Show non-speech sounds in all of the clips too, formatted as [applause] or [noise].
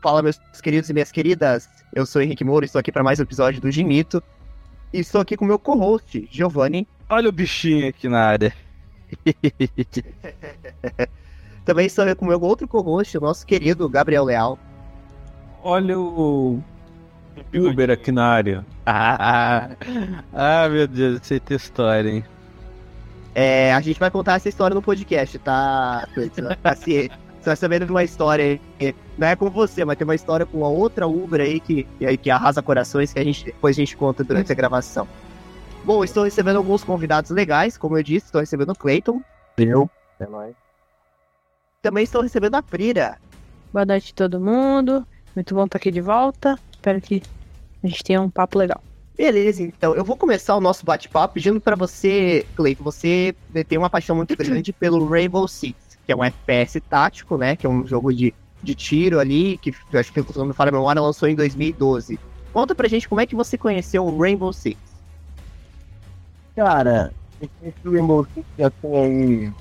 Fala, meus queridos e minhas queridas. Eu sou Henrique Moura, estou aqui para mais um episódio do Gimito. E estou aqui com o meu co-host, Giovanni. Olha o bichinho aqui na área. [laughs] Também estou com o meu outro co-host, o nosso querido Gabriel Leal. Olha o Uber aqui na área. [laughs] Ah, ah meu Deus, sei ter história, hein? É, a gente vai contar essa história no podcast, tá? Assim, você vai sabendo de uma história aí, não é com você, mas tem uma história com a outra Uber aí que, que arrasa corações que a gente, depois a gente conta durante a gravação. Bom, estou recebendo alguns convidados legais, como eu disse, estou recebendo o Clayton. Eu. É nóis. Também estou recebendo a Frira. Boa noite a todo mundo. Muito bom estar aqui de volta. Espero que a gente tenha um papo legal. Beleza, então eu vou começar o nosso bate-papo pedindo para você, Cleiton, você tem uma paixão muito grande pelo Rainbow Six, que é um FPS tático, né? Que é um jogo de, de tiro ali, que acho que quando me fala memória lançou em 2012. Conta pra gente como é que você conheceu o Rainbow Six. Cara, eu conheci o Rainbow Six já tem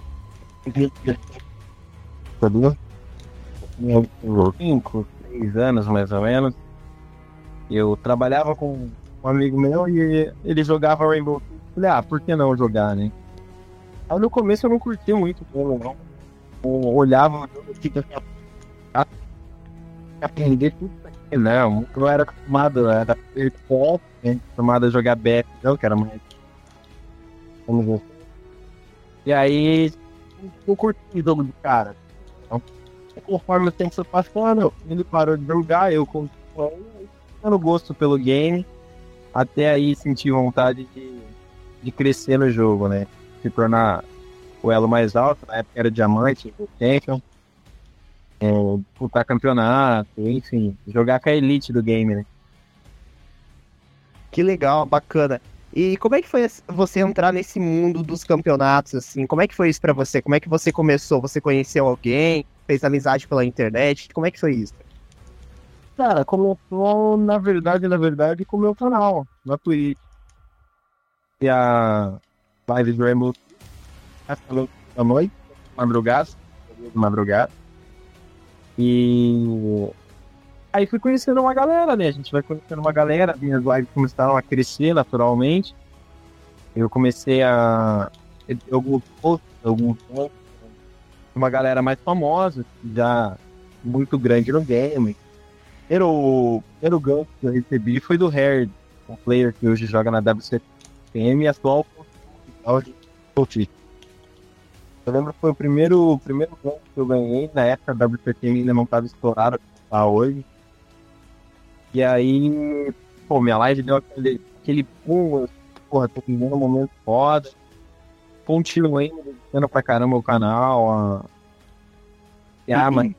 aí. Sabia? Tinha 5, 6 anos mais ou menos. Eu trabalhava com um amigo meu e ele jogava Rainbow Six. Falei, ah, por que não jogar, né? Aí no começo eu não curti muito como não. Eu olhava o jogo aprender tudo aqui, não. Eu não era acostumado, era pop, né? acostumado a jogar BF, não, que era mais. Vamos ver. E aí eu curti o jogo do cara. Então, conforme o tempo foi passando, ele parou de jogar, eu continuei no gosto pelo game até aí sentir vontade de, de crescer no jogo, né? Se tornar o elo mais alto, na época era diamante, champion, é, disputar campeonato, enfim, jogar com a elite do game, né? Que legal, bacana. E como é que foi você entrar nesse mundo dos campeonatos, assim? Como é que foi isso para você? Como é que você começou? Você conheceu alguém? Fez amizade pela internet? Como é que foi isso? Cara, começou, na verdade, na verdade, com o meu canal, na Twitch. E a live do Rainbow falou da noite, madrugada, madrugada. E aí fui conhecendo uma galera, né? A gente vai conhecendo uma galera, minhas lives começaram a crescer naturalmente. Eu comecei a. Alguns posts, alguns uma galera mais famosa, já muito grande no game primeiro, primeiro gancho que eu recebi foi do Hair, um player que hoje joga na WCPM e atual. Eu lembro que foi o primeiro, primeiro gancho que eu ganhei, na época a WCPM ainda não estava estourada como está hoje. E aí, pô, minha live deu aquele, aquele boom, porra, tô vivendo um momento foda. Continuei dedicando pra caramba o canal. A... E, ah, mas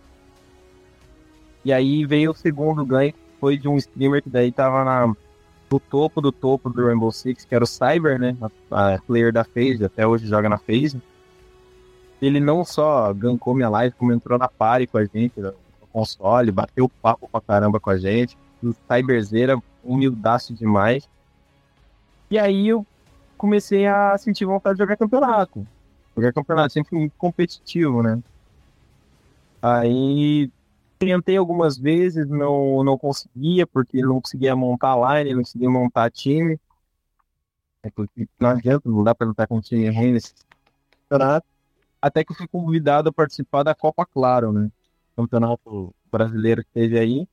e aí veio o segundo ganho, foi de um streamer que daí tava na, topo do topo do Rainbow Six, que era o Cyber, né? A, a player da FaZe, até hoje joga na FaZe. Ele não só gankou minha live, como entrou na party com a gente no console, bateu papo pra caramba com a gente. O Cyberzeira, humildaço demais. E aí eu comecei a sentir vontade de jogar campeonato. Jogar campeonato sempre muito competitivo, né? Aí tentei algumas vezes, não, não conseguia, porque não conseguia montar line, não conseguia montar time. É porque não adianta, não dá para lutar com time ruim nesse campeonato. Até que eu fui convidado a participar da Copa Claro, né? Campeonato brasileiro que teve aí,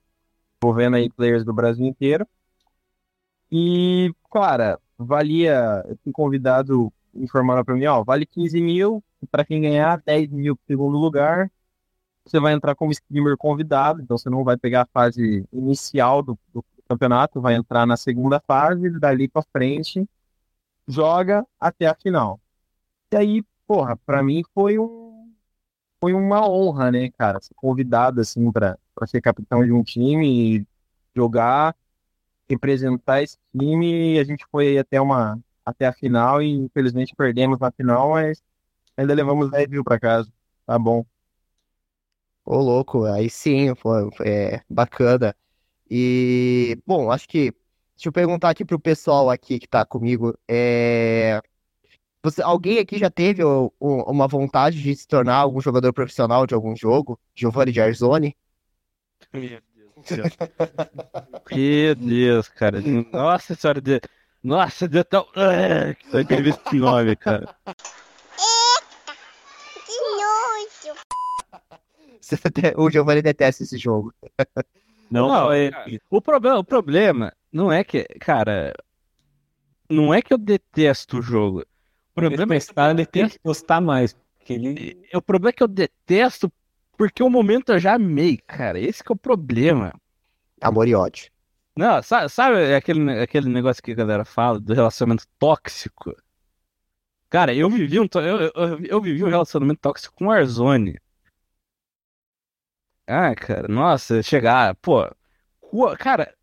envolvendo aí players do Brasil inteiro. E, cara, valia, eu fui convidado, informaram para mim, ó, vale 15 mil, para quem ganhar, 10 mil pro segundo lugar, você vai entrar como streamer convidado, então você não vai pegar a fase inicial do, do campeonato, vai entrar na segunda fase, dali para frente, joga até a final. E aí, porra, para mim foi um foi uma honra, né, cara, ser convidado assim para ser capitão de um time e jogar, representar esse time, a gente foi até uma até a final e infelizmente perdemos na final, mas ainda levamos 10 mil para casa. Tá bom. Ô, louco, aí sim, foi, é bacana. E, bom, acho que. Deixa eu perguntar aqui pro pessoal aqui que tá comigo. É, você, alguém aqui já teve o, o, uma vontade de se tornar algum jogador profissional de algum jogo? Giovanni de Arzoni? Meu Deus. Meu Deus, cara. Nossa senhora. De... Nossa, deu tão. Só teve esse nome, cara. Eita! Que nojo! [laughs] O Giovanni detesta esse jogo. Não, não é... o, problema, o problema não é que, cara, não é que eu detesto o jogo. O problema é que eu detesto gostar mais. Ele... O problema é que eu detesto porque o momento eu já amei, cara. Esse que é o problema. Amor e ódio. Não, sabe, sabe aquele, aquele negócio que a galera fala do relacionamento tóxico? Cara, eu vivi um, eu, eu, eu vivi um relacionamento tóxico com o Warzone. Ah, cara, nossa, chegar, pô. Cara,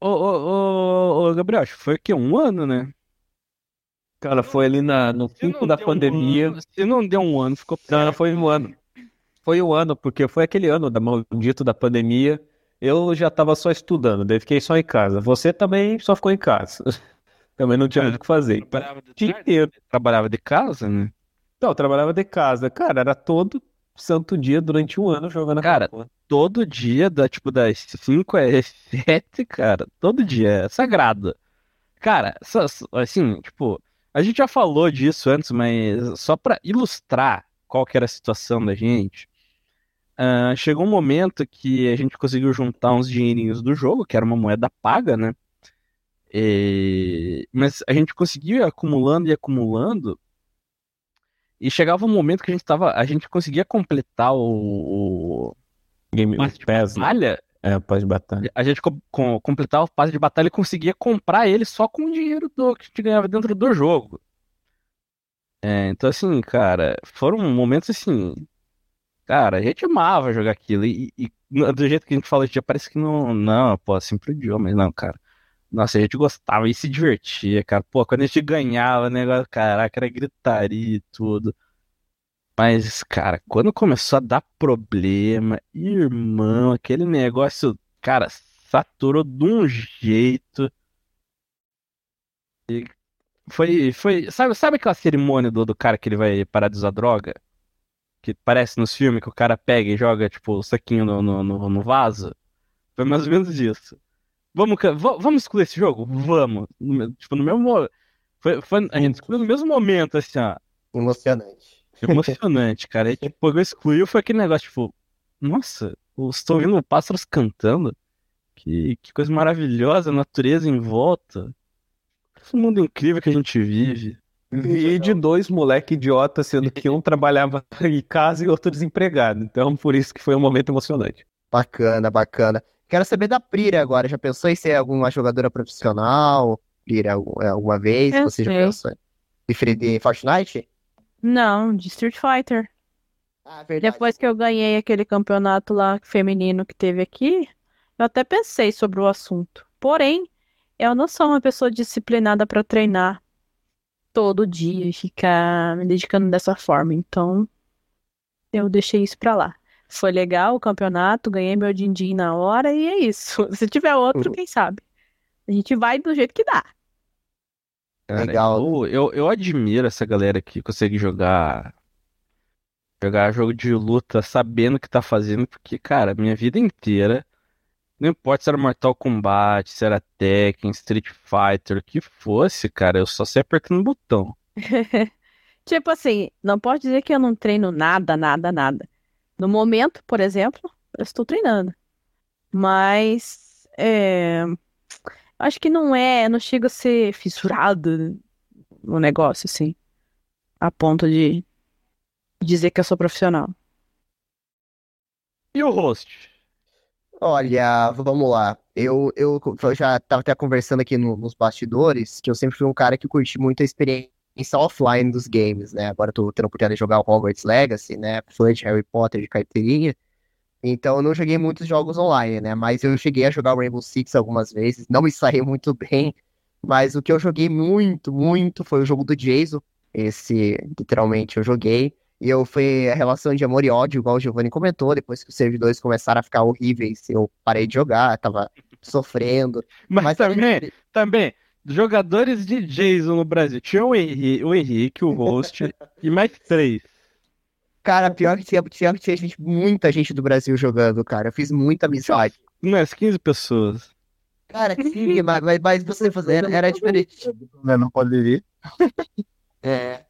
ô, ô, ô, ô Gabriel, acho que foi aqui um ano, né? Cara, foi ali na, no pico da pandemia. Um ano, se não deu um ano, ficou. Não, não, foi um ano. Foi um ano, porque foi aquele ano da maldito da pandemia. Eu já tava só estudando, daí fiquei só em casa. Você também só ficou em casa. [laughs] também não tinha muito o que fazer. Trabalhava de, inteiro. trabalhava de casa, né? Não, trabalhava de casa. Cara, era todo santo dia durante um ano jogando Cara, todo dia, da, tipo, das 5 às [laughs] 7, cara. Todo dia, é sagrado. Cara, assim, tipo, a gente já falou disso antes, mas só pra ilustrar qual que era a situação da gente, uh, chegou um momento que a gente conseguiu juntar uns dinheirinhos do jogo, que era uma moeda paga, né? E... Mas a gente conseguiu ir acumulando e acumulando e chegava um momento que a gente tava. A gente conseguia completar o. o... Game Pass de né? É, o passe de batalha. A gente com, com, completava o passe de batalha e conseguia comprar ele só com o dinheiro do, que a gente ganhava dentro do jogo. É, então, assim, cara, foram momentos assim. Cara, a gente amava jogar aquilo. E, e do jeito que a gente fala hoje parece que não. Não, pô, sempre odiou, mas não, cara. Nossa, a gente gostava e se divertia, cara. Pô, quando a gente ganhava, negócio, caraca, era gritaria e tudo. Mas, cara, quando começou a dar problema, irmão, aquele negócio, cara, saturou de um jeito. E foi, foi, sabe, sabe aquela cerimônia do, do cara que ele vai parar de usar droga? Que parece nos filmes que o cara pega e joga, tipo, o saquinho no, no, no, no vaso? Foi mais ou menos isso. Vamos, vamos excluir esse jogo? Vamos. Tipo, no mesmo. Foi, foi, a gente excluiu no mesmo momento, assim, ó. Emocionante. Emocionante, cara. E, tipo, excluiu, foi aquele negócio, tipo, nossa, estou ouvindo pássaros cantando. Que, que coisa maravilhosa, a natureza em volta. Esse mundo incrível que a gente vive. E de dois moleque idiotas, sendo que um trabalhava em casa e outro desempregado. Então, por isso que foi um momento emocionante. Bacana, bacana. Quero saber da Prira agora. Já pensou em ser alguma jogadora profissional? Prira, é, alguma vez? Eu Você sei. já pensou em de Fortnite? Não, de Street Fighter. Ah, verdade. Depois que eu ganhei aquele campeonato lá feminino que teve aqui, eu até pensei sobre o assunto. Porém, eu não sou uma pessoa disciplinada para treinar todo dia e ficar me dedicando dessa forma. Então, eu deixei isso pra lá. Foi legal o campeonato, ganhei meu din-din na hora e é isso. [laughs] Se tiver outro, Uhum. quem sabe? A gente vai do jeito que dá. Cara, Legal. Eu, eu, eu admiro essa galera que consegue jogar jogar jogo de luta sabendo o que tá fazendo, porque, cara, minha vida inteira, não importa se era Mortal Kombat, se era Tekken, Street Fighter, o que fosse, cara, eu só sei apertando botão. [laughs] Tipo assim, não pode dizer que eu não treino nada, nada, nada. No momento, por exemplo, eu estou treinando. Mas é, acho que não é, não chega a ser fissurado no negócio, assim, a ponto de dizer que eu sou profissional. E o host? Olha, vamos lá. Eu, eu, eu já estava até conversando aqui no- nos bastidores que eu sempre fui um cara que curti muito a experiência offline dos games, né? Agora eu tô tendo a oportunidade de jogar o Hogwarts Legacy, né? Fã de Harry Potter de carteirinha. Então eu não joguei muitos jogos online, né? Mas eu cheguei a jogar o Rainbow Six algumas vezes. Não me saí [laughs] muito bem. Mas o que eu joguei muito, muito foi o jogo do Jason. Esse, literalmente, eu joguei. E eu foi a relação de amor e ódio, igual o Giovanni comentou, depois que os servidores começaram a ficar horríveis, eu parei de jogar, tava sofrendo. Mas, Mas também, também, jogadores de Jason no Brasil. Tinha o Henrique, o, Henrique, o [laughs] host e mais três. Cara, pior que tinha, pior que tinha gente, muita gente do Brasil jogando, cara. Eu fiz muita amizade. Umas 15 pessoas. Cara, sim, mas, mas, mas você fazer era, era diferente. Né, Não pode ir. [laughs] É.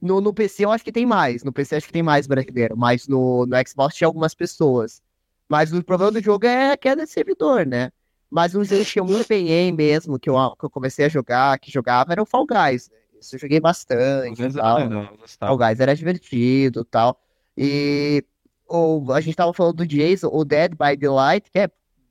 No, no PC eu acho que tem mais. No PC acho que tem mais brasileiro. Mas no, no Xbox tinha algumas pessoas. Mas o problema do jogo é que é de servidor, né? Mas um jogo que tinha muito PN mesmo, que eu, que eu comecei a jogar, que jogava, era o Fall Guys. né? Isso eu joguei bastante. e tal. Fall Guys era divertido e tal. E o, a gente tava falando do Jason, o Dead by Daylight, que é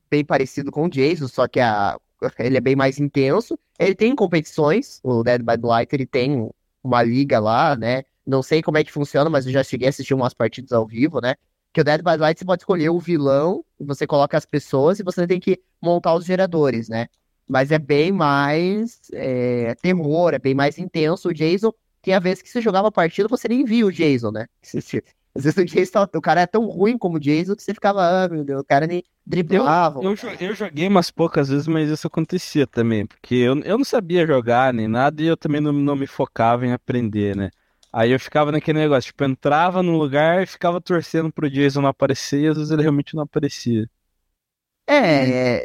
bem parecido com o Jason, só que a, ele é bem mais intenso. Ele tem competições, o Dead by Daylight, ele tem uma liga lá, né? Não sei como é que funciona, mas eu já cheguei a assistir umas partidas ao vivo, né? Que o Dead by Daylight você pode escolher o vilão, você coloca as pessoas e você tem que montar os geradores, né? Mas é bem mais é, terror, é bem mais intenso. O Jason, tem a vez que você jogava a partida, você nem via o Jason, né? [laughs] Às vezes o, Jason, o cara é tão ruim como o Jason que você ficava, ah, meu Deus, o cara nem driblava. Eu, jo- eu joguei umas poucas vezes, mas isso acontecia também, porque eu, eu não sabia jogar nem nada e eu também não, não me focava em aprender, né? Aí eu ficava naquele negócio, tipo, entrava num lugar e ficava torcendo pro Jason não aparecer e às vezes ele realmente não aparecia. É,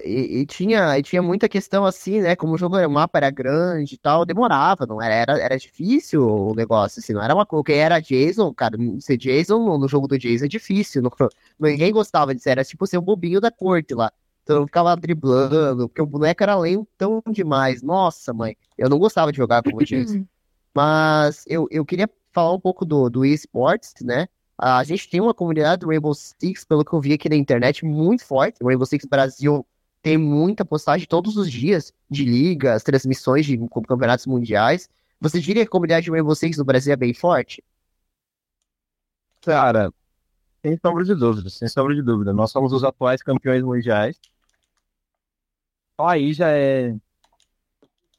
é, e, e tinha, e tinha muita questão assim, né? Como o jogo era, o mapa era grande e tal, demorava, não era, era, era difícil o negócio, assim, não era uma coisa. Quem era Jason, cara, ser Jason no, no jogo do Jason é difícil. [laughs] não- ninguém gostava disso, era tipo ser o bobinho da corte lá. Então eu ficava driblando, porque o boneco era lentão demais. Nossa, mãe, eu não gostava de jogar como Jason. Mas eu, eu queria falar um pouco do, do eSports, né? A gente tem uma comunidade do Rainbow Six, pelo que eu vi aqui na internet, muito forte. O Rainbow Six Brasil tem muita postagem todos os dias de ligas, transmissões de campeonatos mundiais. Você diria que a comunidade do Rainbow Six no Brasil é bem forte? Cara, sem sombra de dúvida, sem sombra de dúvida. Nós somos os atuais campeões mundiais. Só aí já é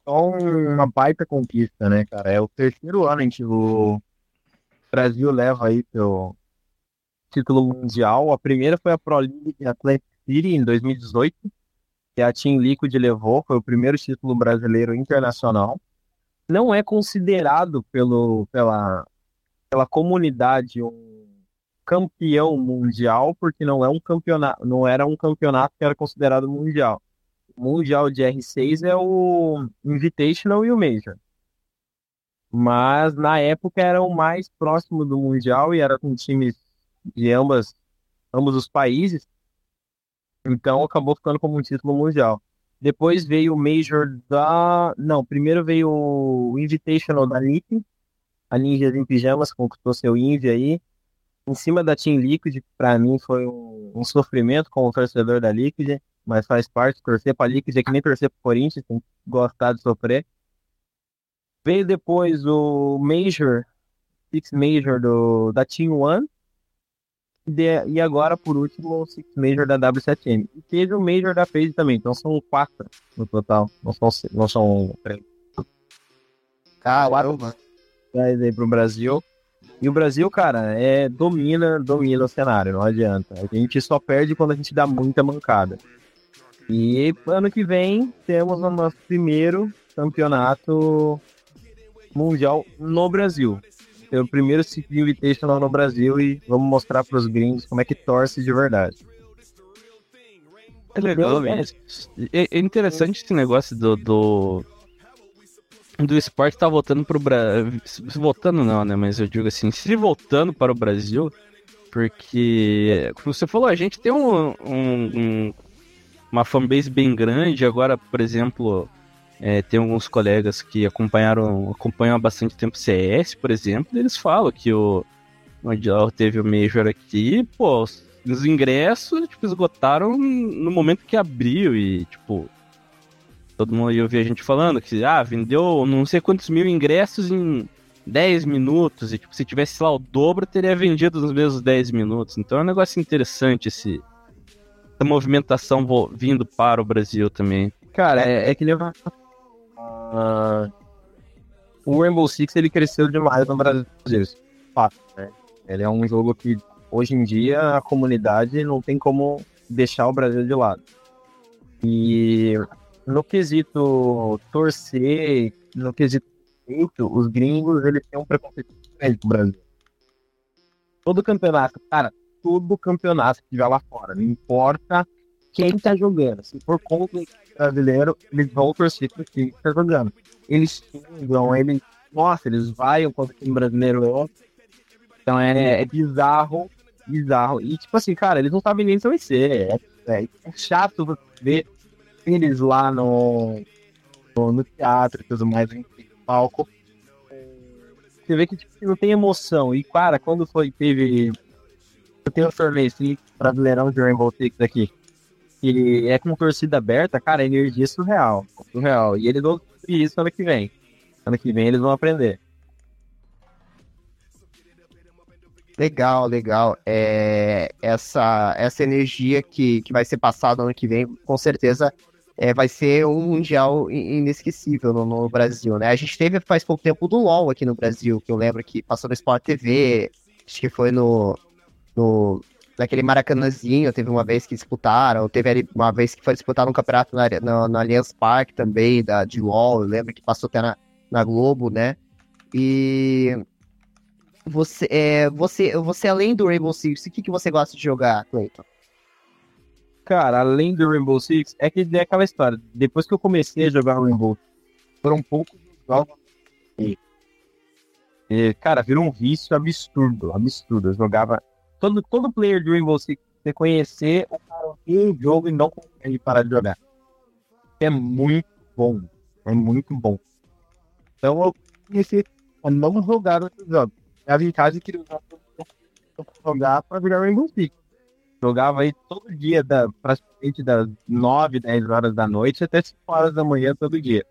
só uma baita conquista, né, cara? É o terceiro ano em que o Brasil leva aí seu título mundial. A primeira foi a Pro League de Atlantic City em 2018, que a Team Liquid levou, foi o primeiro título brasileiro internacional. Não é considerado pelo, pela, pela comunidade um campeão mundial, porque não é um campeonato, não era um campeonato que era considerado mundial. O mundial de R6 é o Invitational e o Major. Mas na época era o mais próximo do mundial e era com times de ambas, ambos os países. Então acabou ficando como um título mundial. Depois veio o Major da. Não, primeiro veio o Invitational da NiP. A Ninjas em Pijamas conquistou seu Invi aí. Em cima da Team Liquid, pra mim foi um, um sofrimento como torcedor da Liquid, mas faz parte. Torcer pra Liquid é que nem torcer pro Corinthians, tem que gostar de sofrer. Veio depois o Major, Six Major do, da Team One. E, de- e agora, por último, o Six Major da W7M. E teve o Major da FaZe também, então são quatro no total. Não são, não são três Caramba. traz aí pro Brasil. E o Brasil, cara, é domina, domina o cenário, não adianta. A gente só perde quando a gente dá muita mancada. E ano que vem temos o nosso primeiro campeonato mundial no Brasil. É o primeiro City Invitational no Brasil e vamos mostrar para os gringos como é que torce de verdade. É legal, mesmo. É, é interessante esse negócio do, do, do esporte tá voltando pro Brasil. Voltando não, né? Mas eu digo assim, se voltando para o Brasil, porque, como você falou, a gente tem um, um- um- uma fanbase bem grande. Agora, por exemplo, é, tem alguns colegas que acompanharam, acompanham há bastante tempo CS, por exemplo, e eles falam que o Mundial teve o Major aqui, pô, os os ingressos, tipo, esgotaram no momento que abriu e, tipo, todo mundo ia ouvir a gente falando que, ah, vendeu não sei quantos mil ingressos em 10 minutos e, tipo, se tivesse lá o dobro, teria vendido nos mesmos 10 minutos. Então é um negócio interessante esse, essa movimentação vindo para o Brasil também. Cara, é, é que nem. Ah, o Rainbow Six ele cresceu demais no Brasil. Fato, né? Ele é um jogo que hoje em dia a comunidade não tem como deixar o Brasil de lado. E no quesito torcer, no quesito os gringos eles têm um preconceito grande com o Brasil. Todo campeonato, cara, todo campeonato que tiver lá fora, não importa quem tá jogando. Se for contra brasileiro, eles vão torcer pro time que tá jogando. Eles xingam, eles. Nossa, eles vaiam contra o time brasileiro. Então é, é bizarro, bizarro. E tipo assim, cara, eles não sabem nem se vai ser. É, é, é chato ver eles lá no, no, no teatro e tudo mais, no palco. Você vê que tipo, não tem emoção. E, cara, quando foi, teve. Eu tenho um torneio brasileirão de Rainbow Six aqui. Que é com torcida aberta, cara, a energia é surreal. Surreal. E eles vão isso ano que vem. Ano que vem eles vão aprender. Legal, legal. É, essa, essa energia que, que vai ser passada ano que vem, com certeza é, vai ser um mundial inesquecível no, no, Brasil, né? A gente teve faz pouco tempo do LoL aqui no Brasil, que eu lembro que passou no Sport TV, acho que foi no, no naquele Maracanãzinho, teve uma vez que disputaram, teve uma vez que foi disputado um campeonato na, na, na Allianz Parque também, da, de LoL, eu lembro que passou até na, na Globo, né? E você, é, você, você além do Rainbow Six, o que, que você gosta de jogar, Clayton? Cara, além do Rainbow Six, é que é aquela história. Depois que eu comecei a jogar Rainbow, foram poucos jogos. E, e, cara, virou um vício absurdo, absurdo. Eu jogava. Todo, todo player do Rainbow Six, você conhecer, o cara jogo e não consegue parar de jogar. É muito bom. É muito bom. Então eu comecei a não jogar outros jogos. Eu em casa e queria jogar pra jogar Rainbow Six. Jogava aí todo dia, da, praticamente das 9, 10 horas da noite até 5 horas da manhã todo dia.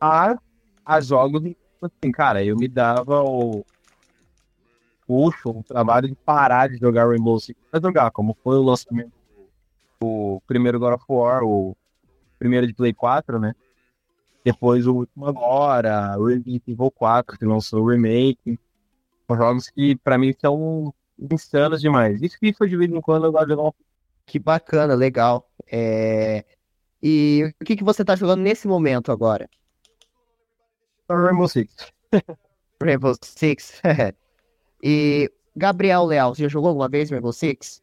A, a jogos, assim, cara, eu me dava o puxo, o trabalho de parar de jogar Rainbow Six pra jogar, como foi o lançamento do primeiro God of War, o primeiro de Play 4, né? Depois o último agora, o Resident Evil 4, que lançou o remake. São jogos que, pra mim, são insanos demais. Isso que foi de vez em quando eu gosto de jogar um... Que bacana, legal. É... E o que, que você tá jogando nesse momento agora? Rainbow Six. [laughs] Rainbow Six. [laughs] e Gabriel Leal, você já jogou alguma vez Rainbow Six?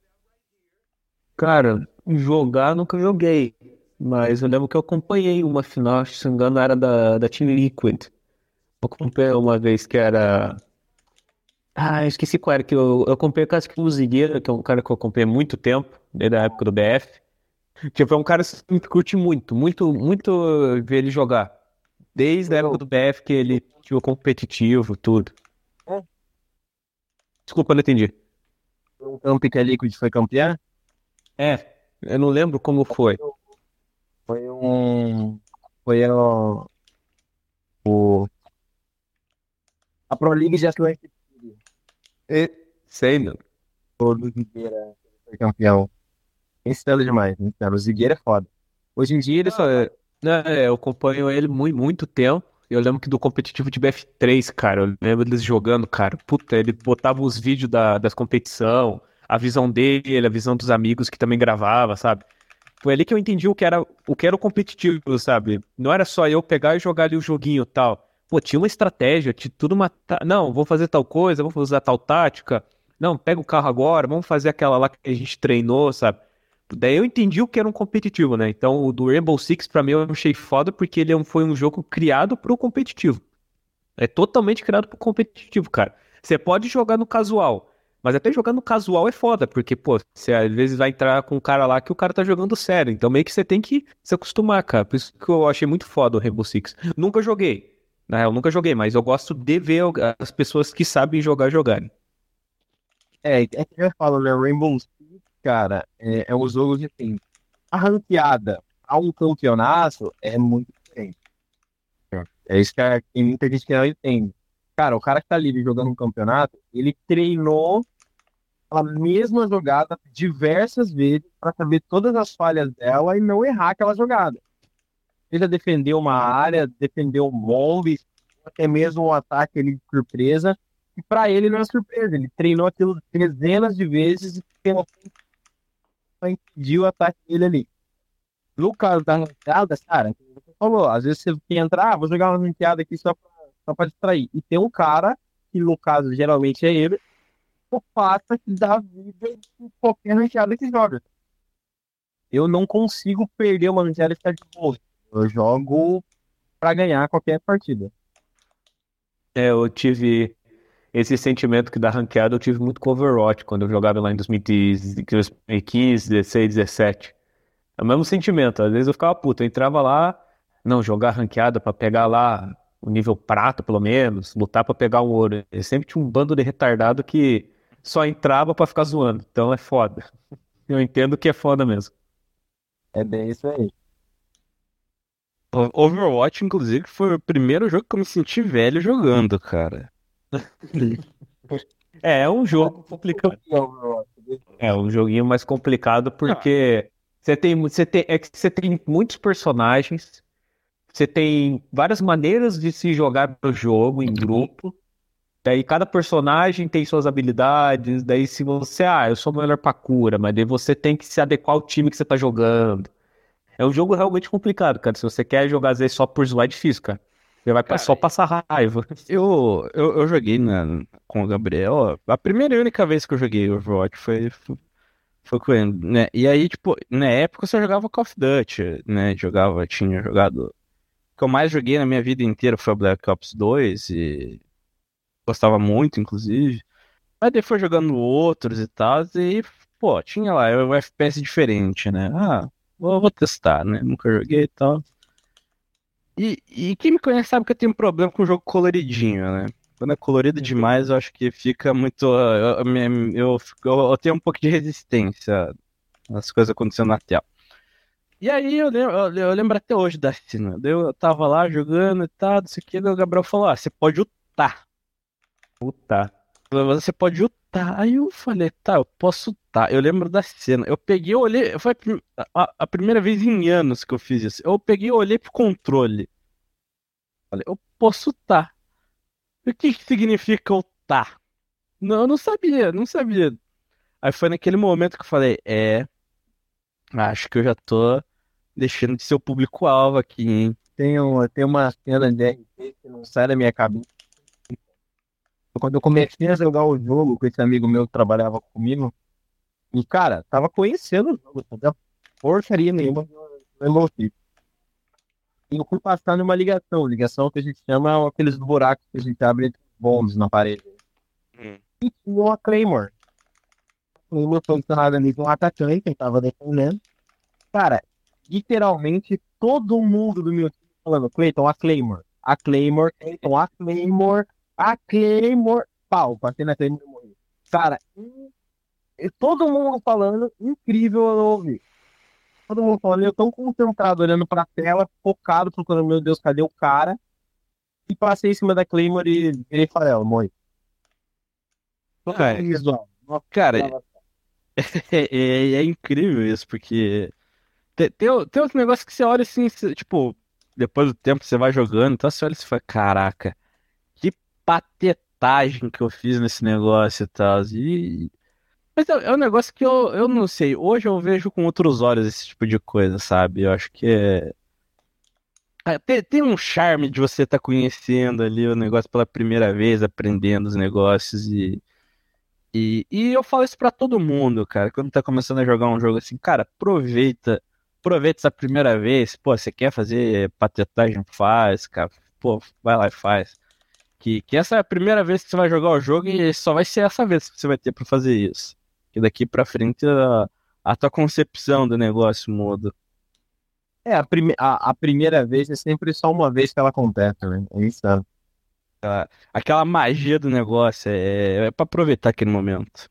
Cara, jogar nunca joguei. Mas eu lembro que eu acompanhei uma final, se não me engano, era da, da Team Liquid. Eu acompanhei uma vez que era ah, eu esqueci qual era, que eu, eu comprei o caso que o Zigueira, que é um cara que eu comprei há muito tempo, desde a época do BF. Tipo, é um cara que curte muito, muito, muito ver ele jogar. Desde a época do BF que ele tinha competitivo, tudo. Desculpa, não entendi. Um camp que a Liquid foi campeão? É, eu não lembro como foi. Foi um. Foi o. o a Pro League já foi e, sei, mano. O Zigueira foi campeão. Insano demais, né? O Zigueira é foda. Hoje em dia ele só. É, eu acompanho ele muito, muito tempo. Eu lembro que do competitivo de BF3, cara, eu lembro deles jogando, cara. Puta, ele botava os vídeos da, das competição, a visão dele, a visão dos amigos que também gravava, sabe? Foi ali que eu entendi o que era o que era o competitivo, sabe? Não era só eu pegar e jogar ali o joguinho tal. Pô, tinha uma estratégia, tinha tudo uma. Não, vou fazer tal coisa, vou usar tal tática. Não, pega o carro agora, vamos fazer aquela lá que a gente treinou, sabe? Daí eu entendi o que era um competitivo, né? Então o do Rainbow Six pra mim eu achei foda porque ele é foi um jogo criado pro competitivo. É totalmente criado pro competitivo, cara. Você pode jogar no casual, mas até jogar no casual é foda, porque, pô, você às vezes vai entrar com um cara lá que o cara tá jogando sério. Então meio que você tem que se acostumar, cara. Por isso que eu achei muito foda o Rainbow Six. Nunca joguei. Na real, nunca joguei, mas eu gosto de ver as pessoas que sabem jogar jogarem. É, é que eu falo, né? Rainbow cara, é, é um jogo de assim, a ranqueada a um campeonato é muito diferente. É isso que, a, que muita gente que não entende. Cara, o cara que tá livre jogando um campeonato, ele treinou a mesma jogada diversas vezes para saber todas as falhas dela e não errar aquela jogada seja defender uma área, defender um bombe, até mesmo um ataque ali de surpresa. E para ele não é surpresa, ele treinou aquilo dezenas de vezes e para impedir o ataque dele ali. No caso da ranqueada, cara, você falou, às vezes você quer entrar, ah, vou jogar uma ranqueada aqui só para só pra distrair. E tem um cara, que no caso geralmente é ele, passa que dá vida em qualquer ranqueada que joga. eu não consigo perder uma ranqueada e ficar de boa. Eu jogo pra ganhar qualquer partida. É, eu tive esse sentimento que da ranqueada eu tive muito com Overwatch, quando eu jogava lá em 2015, 16, 17. É o mesmo sentimento, às vezes eu ficava puto, eu entrava lá, não, jogar ranqueada pra pegar lá o nível prata, pelo menos, lutar pra pegar um ouro. Eu sempre tinha um bando de retardado que só entrava pra ficar zoando, então é foda. [laughs] Eu entendo que é foda mesmo. É bem isso aí. O- Overwatch, inclusive, foi o primeiro jogo que eu me senti velho jogando, cara. [laughs] É, é um jogo complicado. É um joguinho mais complicado porque você tem, você tem, é que você tem muitos personagens, você tem várias maneiras de se jogar no jogo em grupo. Daí cada personagem tem suas habilidades. Daí se você, ah, eu sou melhor pra cura, mas daí você tem que se adequar ao time que você tá jogando. É um jogo realmente complicado, cara. Se você quer jogar às vezes só por zoar, é difícil, cara. Você vai Cara, só passar raiva. [laughs] Eu, eu, eu joguei na, com o Gabriel. A primeira e única vez que eu joguei Overwatch foi, foi, foi com ele, né? E aí, tipo, na época eu só jogava Call of Duty, né? Jogava, tinha jogado. O que eu mais joguei na minha vida inteira foi o Black Ops 2 e gostava muito, inclusive. Mas daí foi jogando outros e tal, e, pô, tinha lá um FPS diferente, né? Ah, vou, vou testar, né? Nunca joguei e tal. E, e quem me conhece sabe que eu tenho um problema com o jogo coloridinho, né? Quando é colorido demais, eu acho que fica muito. Eu, eu, eu, eu tenho um pouco de resistência às coisas acontecendo na tela. E aí eu lembro, eu, lembro até hoje da cena. Eu tava lá jogando e tal, não sei o que, o Gabriel falou: Ah, você pode ultar. Puta. Você pode ultar. Aí eu falei, tá, eu posso ultar. Eu lembro da cena. Eu peguei, eu olhei. Foi a, a- primeira vez em anos que eu fiz isso. Eu peguei, eu olhei pro controle. Falei, eu posso ultar. O que que significa ultar? Não, eu não sabia, não sabia. Aí foi naquele momento que eu falei, é. Acho que eu já tô deixando de ser o público-alvo aqui, hein? Tem uma, tem uma cena de RP que não sai da minha cabeça. Quando eu comecei a jogar o jogo com esse amigo meu que trabalhava comigo, e cara, tava conhecendo o jogo, não sabia porcaria nenhuma Six. E eu fui passar numa ligação, ligação que a gente chama aqueles buracos que a gente abre entre bombs na parede. Hum. E tinha uma Claymore. Claymore foi enterrada ali com um atacante, quem tava defendendo. Cara, literalmente todo mundo do meu time falando, Cleiton, a Claymore, a Claymore, Cleiton, a Claymore, a Claymore, pau, passei na Claymore e morri. Cara, todo mundo falando, incrível eu ouvi. Todo mundo falando, eu tão concentrado olhando pra tela, focado, procurando, meu Deus, cadê o cara? E passei em cima da Claymore e virei farelo, morri. Cara, Visual. Nossa, Cara, [laughs] É, é- é incrível isso, porque tem, tem, tem outro negócio que você olha assim, você- tipo, depois do tempo você vai jogando, então você olha e fala, caraca, patetagem que eu fiz nesse negócio e tal. E... Mas é, é um negócio que eu, eu não sei, hoje eu vejo com outros olhos esse tipo de coisa, sabe? Eu acho que é. Ah, Tem, tem um charme de você estar conhecendo ali o negócio pela primeira vez, aprendendo os negócios e. E, e eu falo isso pra todo mundo, cara, quando tá começando a jogar um jogo assim, cara, aproveita, aproveita essa primeira vez, pô, você quer fazer patetagem, faz, cara, pô, vai lá e faz. Que, que essa é a primeira vez que você vai jogar o jogo e só vai ser essa vez que você vai ter pra fazer isso. Que daqui pra frente a, a tua concepção do negócio muda. É, a, prime a, a primeira vez é sempre só uma vez que ela acontece, né? É isso, né? Aquela magia do negócio é, é pra aproveitar aquele momento.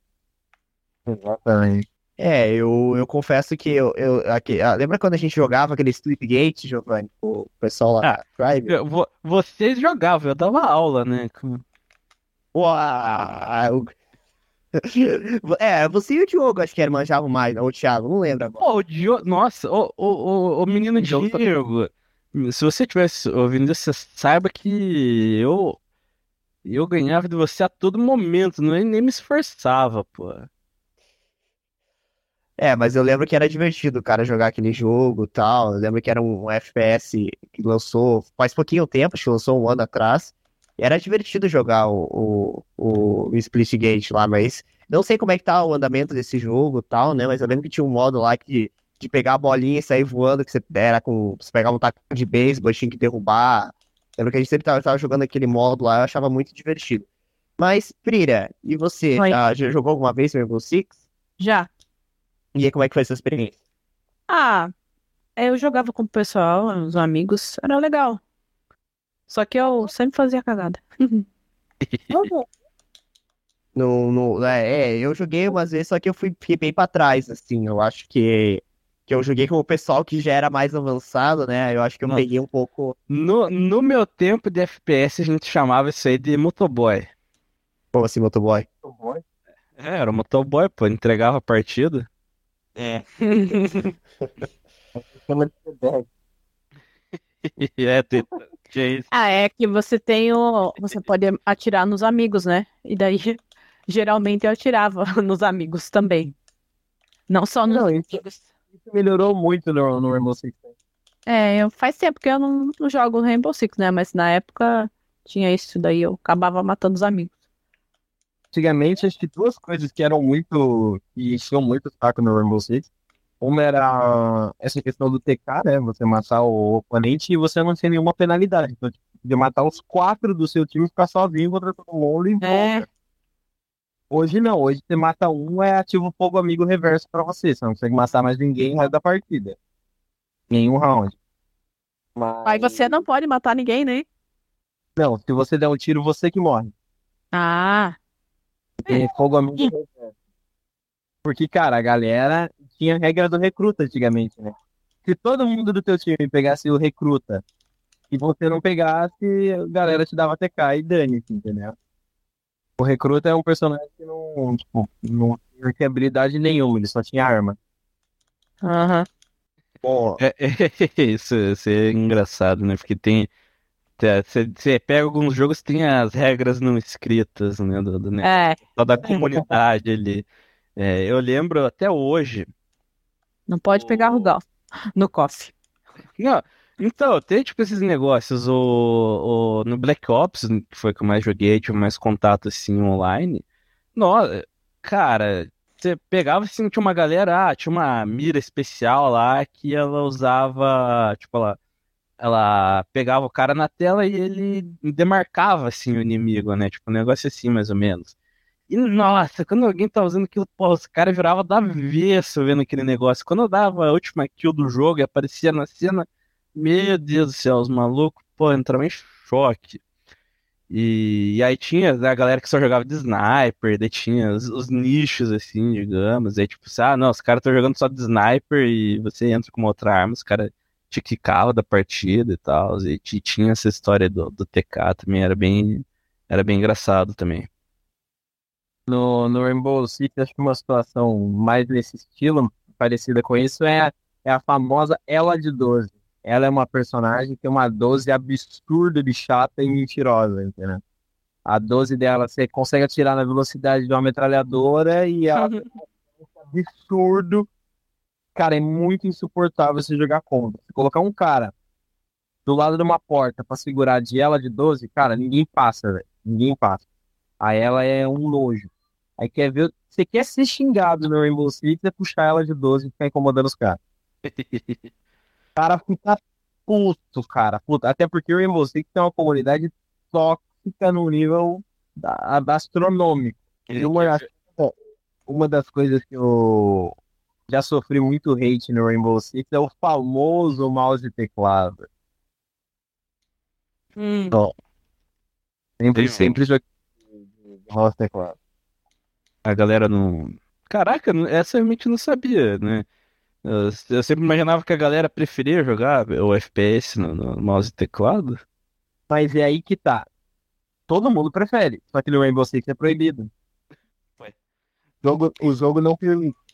Exatamente. É, eu, eu confesso que eu, eu aqui, ah, lembra quando a gente jogava aquele Sleepgate, Giovanni? O pessoal lá Ah, Tribe? Eu- vo- Vocês jogavam, eu dava aula, né? Uau! [laughs] É, você e o Diogo acho que era, manjavam mais, ou o Thiago, não lembro agora. Pô, o Diogo. Nossa, o, o, o, o menino Diogo tá- Diego. Se você tivesse ouvindo isso, você saiba que eu. Eu ganhava de você a todo momento, não, nem me esforçava, pô. É, mas eu lembro que era divertido o cara jogar aquele jogo e tal. Eu lembro que era um FPS que lançou faz pouquinho tempo, acho que lançou um ano atrás. E era divertido jogar o, o, o Splitgate lá, mas não sei como é que tá o andamento desse jogo e tal, né? Mas eu lembro que tinha um modo lá que de pegar a bolinha e sair voando, que você era com. Você pegava um taco de beisebol, tinha que derrubar. Lembro que a gente sempre tava, tava jogando aquele modo lá, eu achava muito divertido. Mas, Prira, e você? Oi. Ah, já jogou alguma vez Rainbow Six? Já. E aí, como é que foi essa experiência? Ah, eu jogava com o pessoal, os amigos, era legal. Só que eu sempre fazia cagada. [laughs] No, no, é, é, eu joguei umas vezes, só que eu fui, fiquei bem pra trás, assim. Eu acho que, que eu joguei com o pessoal que já era mais avançado, né? Eu acho que eu Nossa. peguei um pouco. No, no meu tempo de FPS, a gente chamava isso aí de motoboy. Como assim, motoboy? É, era motoboy, pô, entregava a partida. É. [laughs] É, tem- tinha isso. Ah, é que você tem o. Você pode atirar nos amigos, né? E daí, [laughs] geralmente eu atirava [laughs] nos amigos também. Não só nos Não, isso- amigos. Isso melhorou muito no, no Rainbow Six. né? É, eu, faz tempo que eu não, não jogo Rainbow Six, né? Mas na época tinha isso daí, eu acabava matando os amigos. Antigamente, acho que duas coisas que eram muito. que enchiam muito o saco no Rainbow Six. Uma era essa questão do TK, né? Você matar o oponente e você não tinha nenhuma penalidade. Então, tipo, de matar os quatro do seu time e ficar sozinho contra todo mundo e É. volta. Hoje não, hoje você mata um, é ativo fogo amigo reverso pra você. Você não consegue matar mais ninguém no resto da partida. Nenhum round. Mas... Aí você não pode matar ninguém, né? Não, se você der um tiro, você que morre. Ah, É fogo amigo reverso. Porque, cara, a galera tinha a regra do recruta antigamente, né? Se todo mundo do teu time pegasse o recruta e você não pegasse, a galera te dava TK e dane-se, entendeu? O recruta é um personagem que não, tipo, não tinha habilidade nenhuma, ele só tinha arma. aham. Bom, É, [laughs] é, isso, isso é engraçado, né? Porque tem. Você pega alguns jogos tem as regras não escritas, né? Do, do, né? É, só da comunidade ali. É, eu lembro até hoje. não pode pegar o gal no coffee. Não, então, tem tipo esses negócios. O, o- no Black Ops, que foi que eu mais joguei, tive mais contato assim online. Nossa, cara, você pegava assim, tinha uma galera, ah, tinha uma mira especial lá que ela usava, tipo, ela, ela pegava o cara na tela e ele demarcava assim o inimigo, né? Tipo, um negócio assim, mais ou menos. E nossa, quando alguém tá usando aquilo, pô, os caras virava do avesso vendo aquele negócio. Quando eu dava a última kill do jogo e aparecia na cena, meu Deus do céu, os malucos, pô, entravam em choque. E, e aí tinha a galera que só jogava de sniper, daí tinha os, os nichos, assim, digamos. Aí tipo, assim, ah, não, os caras estão jogando só de sniper e você entra com uma outra arma, os caras te quicavam da partida e tal. E ti- tinha essa história do, do TK também, era bem, era bem engraçado também. No, no Rainbow Six, acho que uma situação mais nesse estilo, parecida com isso, é, a- é a famosa Ela de 12. Ela é uma personagem que tem uma 12 absurda de chata e mentirosa, entendeu? A 12 dela, você consegue atirar na velocidade de uma metralhadora e ela tem um absurdo. Cara, é muito insuportável você jogar contra. Se colocar um cara do lado de uma porta pra segurar de ela de 12, cara, ninguém passa, velho. Ninguém passa. Aí ela é um nojo. Aí quer ver. Você quer ser xingado no Rainbow Six é puxar ela de 12 e ficar incomodando os caras. O [laughs] cara fica puto, cara. Puto. Até porque o Rainbow Six tem uma comunidade tóxica no nível da, da astronômico. E uma, uma das coisas que eu já sofri muito hate no Rainbow Six é o famoso mouse e teclado. Hum. Sempre, Sim. sempre joguei de mouse e teclado. A galera não. Caraca, essa eu realmente não sabia, né? Eu, eu sempre imaginava que a galera preferia jogar o FPS no, no mouse e teclado. Mas é aí que tá. Todo mundo prefere. Só que no Rainbow Six é proibido. Ué. O jogo, o jogo não permite.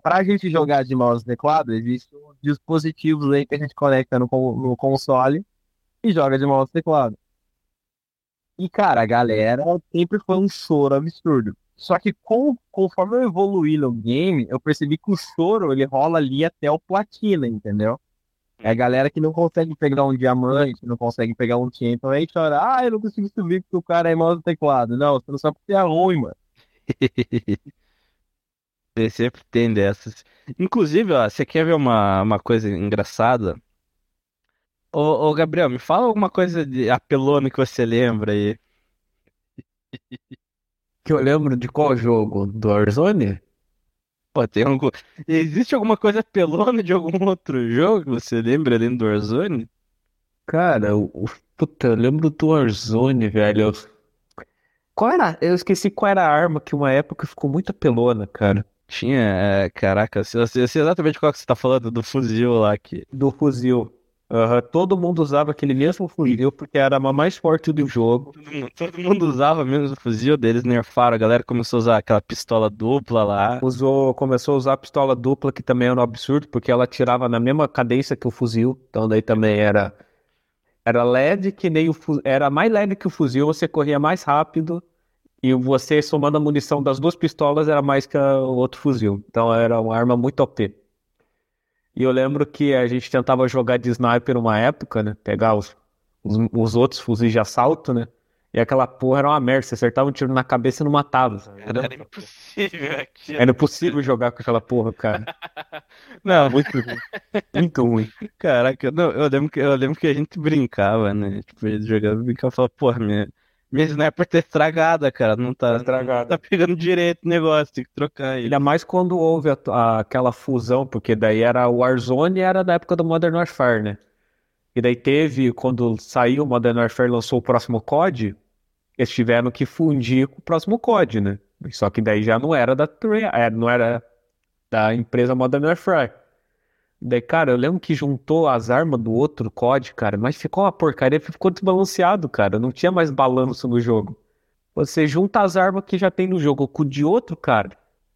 Pra gente jogar de mouse e teclado, existem dispositivos aí que a gente conecta no, no console e joga de mouse e teclado. E, cara, a galera sempre foi um choro absurdo. Só que com, conforme eu evoluí no game, eu percebi que o choro ele rola ali até o platina, entendeu? É a galera que não consegue pegar um diamante, não consegue pegar um champion, aí chora, ah, eu não consigo subir porque o cara é mouse teclado. Não, você não sabe porque é ruim, mano. [laughs] Ele sempre tem dessas. Inclusive, ó, você quer ver uma, uma coisa engraçada? Ô, ô, Gabriel, me fala alguma coisa de apelona que você lembra aí. Que eu lembro de qual jogo? Do Warzone? Pô, tem algum... Existe alguma coisa apelona de algum outro jogo que você lembra além do Warzone? Cara, o, o- puta, eu lembro do Warzone, velho. Qual era? Eu esqueci qual era a arma que uma época ficou muito apelona, cara. Tinha, é, caraca, eu sei, eu sei exatamente qual que você tá falando, do fuzil lá que... Do fuzil. Aham, Todo mundo usava aquele mesmo fuzil porque era a arma mais forte do jogo. Todo mundo, todo mundo usava mesmo o fuzil deles, nerfaram, a galera começou a usar aquela pistola dupla lá. Usou, começou a usar a pistola dupla, que também era um absurdo, porque ela atirava na mesma cadência que o fuzil. Então daí também era era LED que nem o fu- era mais LED que o fuzil, você corria mais rápido e você somando a munição das duas pistolas era mais que o outro fuzil. Então era uma arma muito OP. E eu lembro que a gente tentava jogar de sniper uma época, né? Pegar os, os, os outros fuzis de assalto, né? E aquela porra era uma merda, você acertava um tiro na cabeça e não matava. sabe? Era, era impossível aquilo. Era impossível jogar com aquela porra, cara. [laughs] Não, Muito ruim. Muito ruim. Caraca, não, eu lembro que, eu lembro que a gente brincava, né? Tipo, jogava, brincava e falava, porra, minha, minha sniper tá estragada, cara, não tá, estragada. não tá pegando direito o negócio, tem que trocar ele. Ainda mais quando houve a- a- aquela fusão, porque daí era o Warzone e era da época do Modern Warfare, né? E daí teve, quando saiu o Modern Warfare e lançou o próximo COD, eles tiveram que fundir com o próximo COD, né? Só que daí já não era da é, não era da empresa Modern Warfare. Daí, cara, eu lembro que juntou as armas do outro COD, cara, mas ficou uma porcaria, ficou desbalanceado, cara. Não tinha mais balanço no jogo. Você junta as armas que já tem no jogo com o de outro, cara.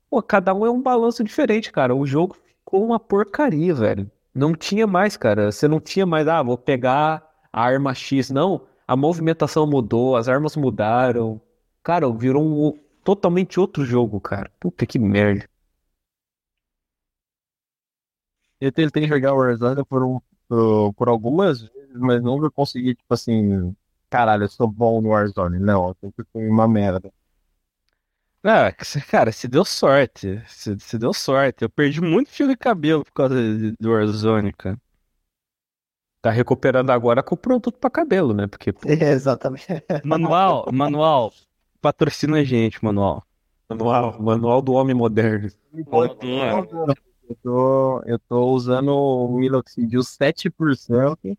Pô, cada um é um balanço diferente, cara. O jogo ficou uma porcaria, velho. Não tinha mais, cara. Você não tinha mais, ah, vou pegar a arma X. Não. A movimentação mudou, as armas mudaram. Cara, virou um totalmente outro jogo, cara. Puta que merda. Eu tentei jogar Warzone por, um- por, por algumas vezes, mas nunca consegui, tipo assim, caralho, eu sou bom no Warzone. Não, eu sempre fui uma merda. Ah, cara, se deu sorte, se, se deu sorte. Eu perdi muito fio de cabelo por causa de- do Warzone, cara. Tá recuperando agora com o produto pra cabelo, né? Porque, pô, [laughs] Exatamente. Manual, manual, patrocina a gente, manual. manual, manual do homem moderno. Eu tô, eu tô usando o minoxidil 7%,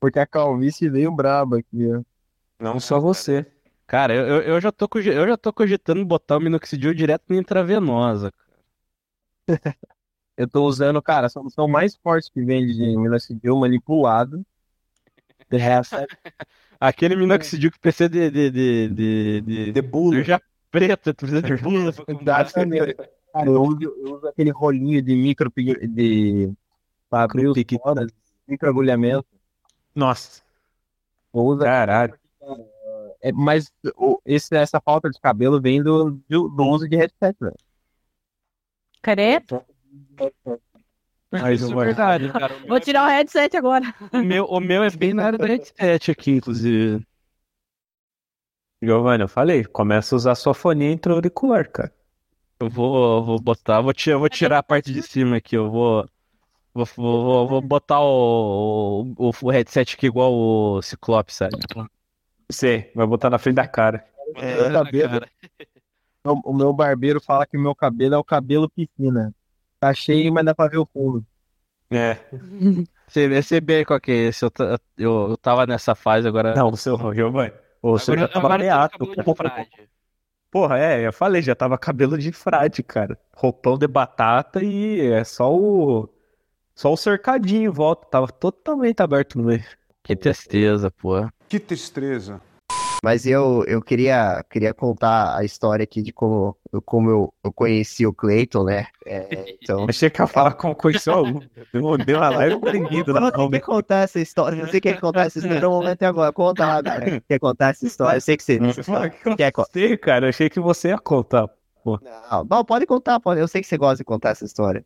porque a calvície veio braba aqui, ó. Não só você. Cara, eu, eu, eu já tô, eu já tô cogitando botar o minoxidil direto na intravenosa. [laughs] Eu tô usando, cara, a solução mais forte que vende de minoxidil manipulado. Resto, é [laughs] Aquele minoxidil que precisa de, de, de, de, de, De bula. suja preta, tu precisa de bula. [laughs] Exatamente. Cara, eu uso, eu uso aquele rolinho de micro de para abrir os poros, microagulhamento. Nossa, Eu uso, caralho. é, mas o- esse, essa falta de cabelo vem do, do, do uso de headset, velho. Credo. Mais Isso é uma. verdade, cara. Vou tirar o headset agora. O meu, o meu é bem na área da headset aqui, inclusive. Giovanni, eu falei, começa a usar sua foninha intra-auricular, cara. Eu vou, vou botar, vou tirar, vou tirar a parte de cima aqui, eu vou, vou, vou, vou- botar o, o, o headset aqui igual o Ciclope, sabe? Você vai botar na frente da cara. É, cabelo. O, o meu barbeiro fala que o meu cabelo é o cabelo piscina. Tá cheio, mas dá pra ver o fundo. É. [laughs] Você vê você bem qual que é esse, eu, eu, eu tava nessa fase agora. Não, o seu Giovanni. O seu já tava agora eu Porra, é, eu falei, já tava cabelo de frade, cara. Roupão de batata e é só o. Só o cercadinho em volta. Tava totalmente aberto no meio. Que tristeza, pô. Que tristeza. Mas eu, eu queria, queria contar a história aqui de como, como eu, eu conheci o Clayton, né? É, então. Achei que ia falar como conheceu o aluno. Deu uma live brinquido na Você quer contar essa história? Você quer contar essa história? O momento é agora. Conta lá, cara. Quer contar essa história? Eu sei que você. Quer contar? Sei, cara, eu achei que você ia contar. Não, não, pode contar, pode. Eu sei que você gosta de contar essa história.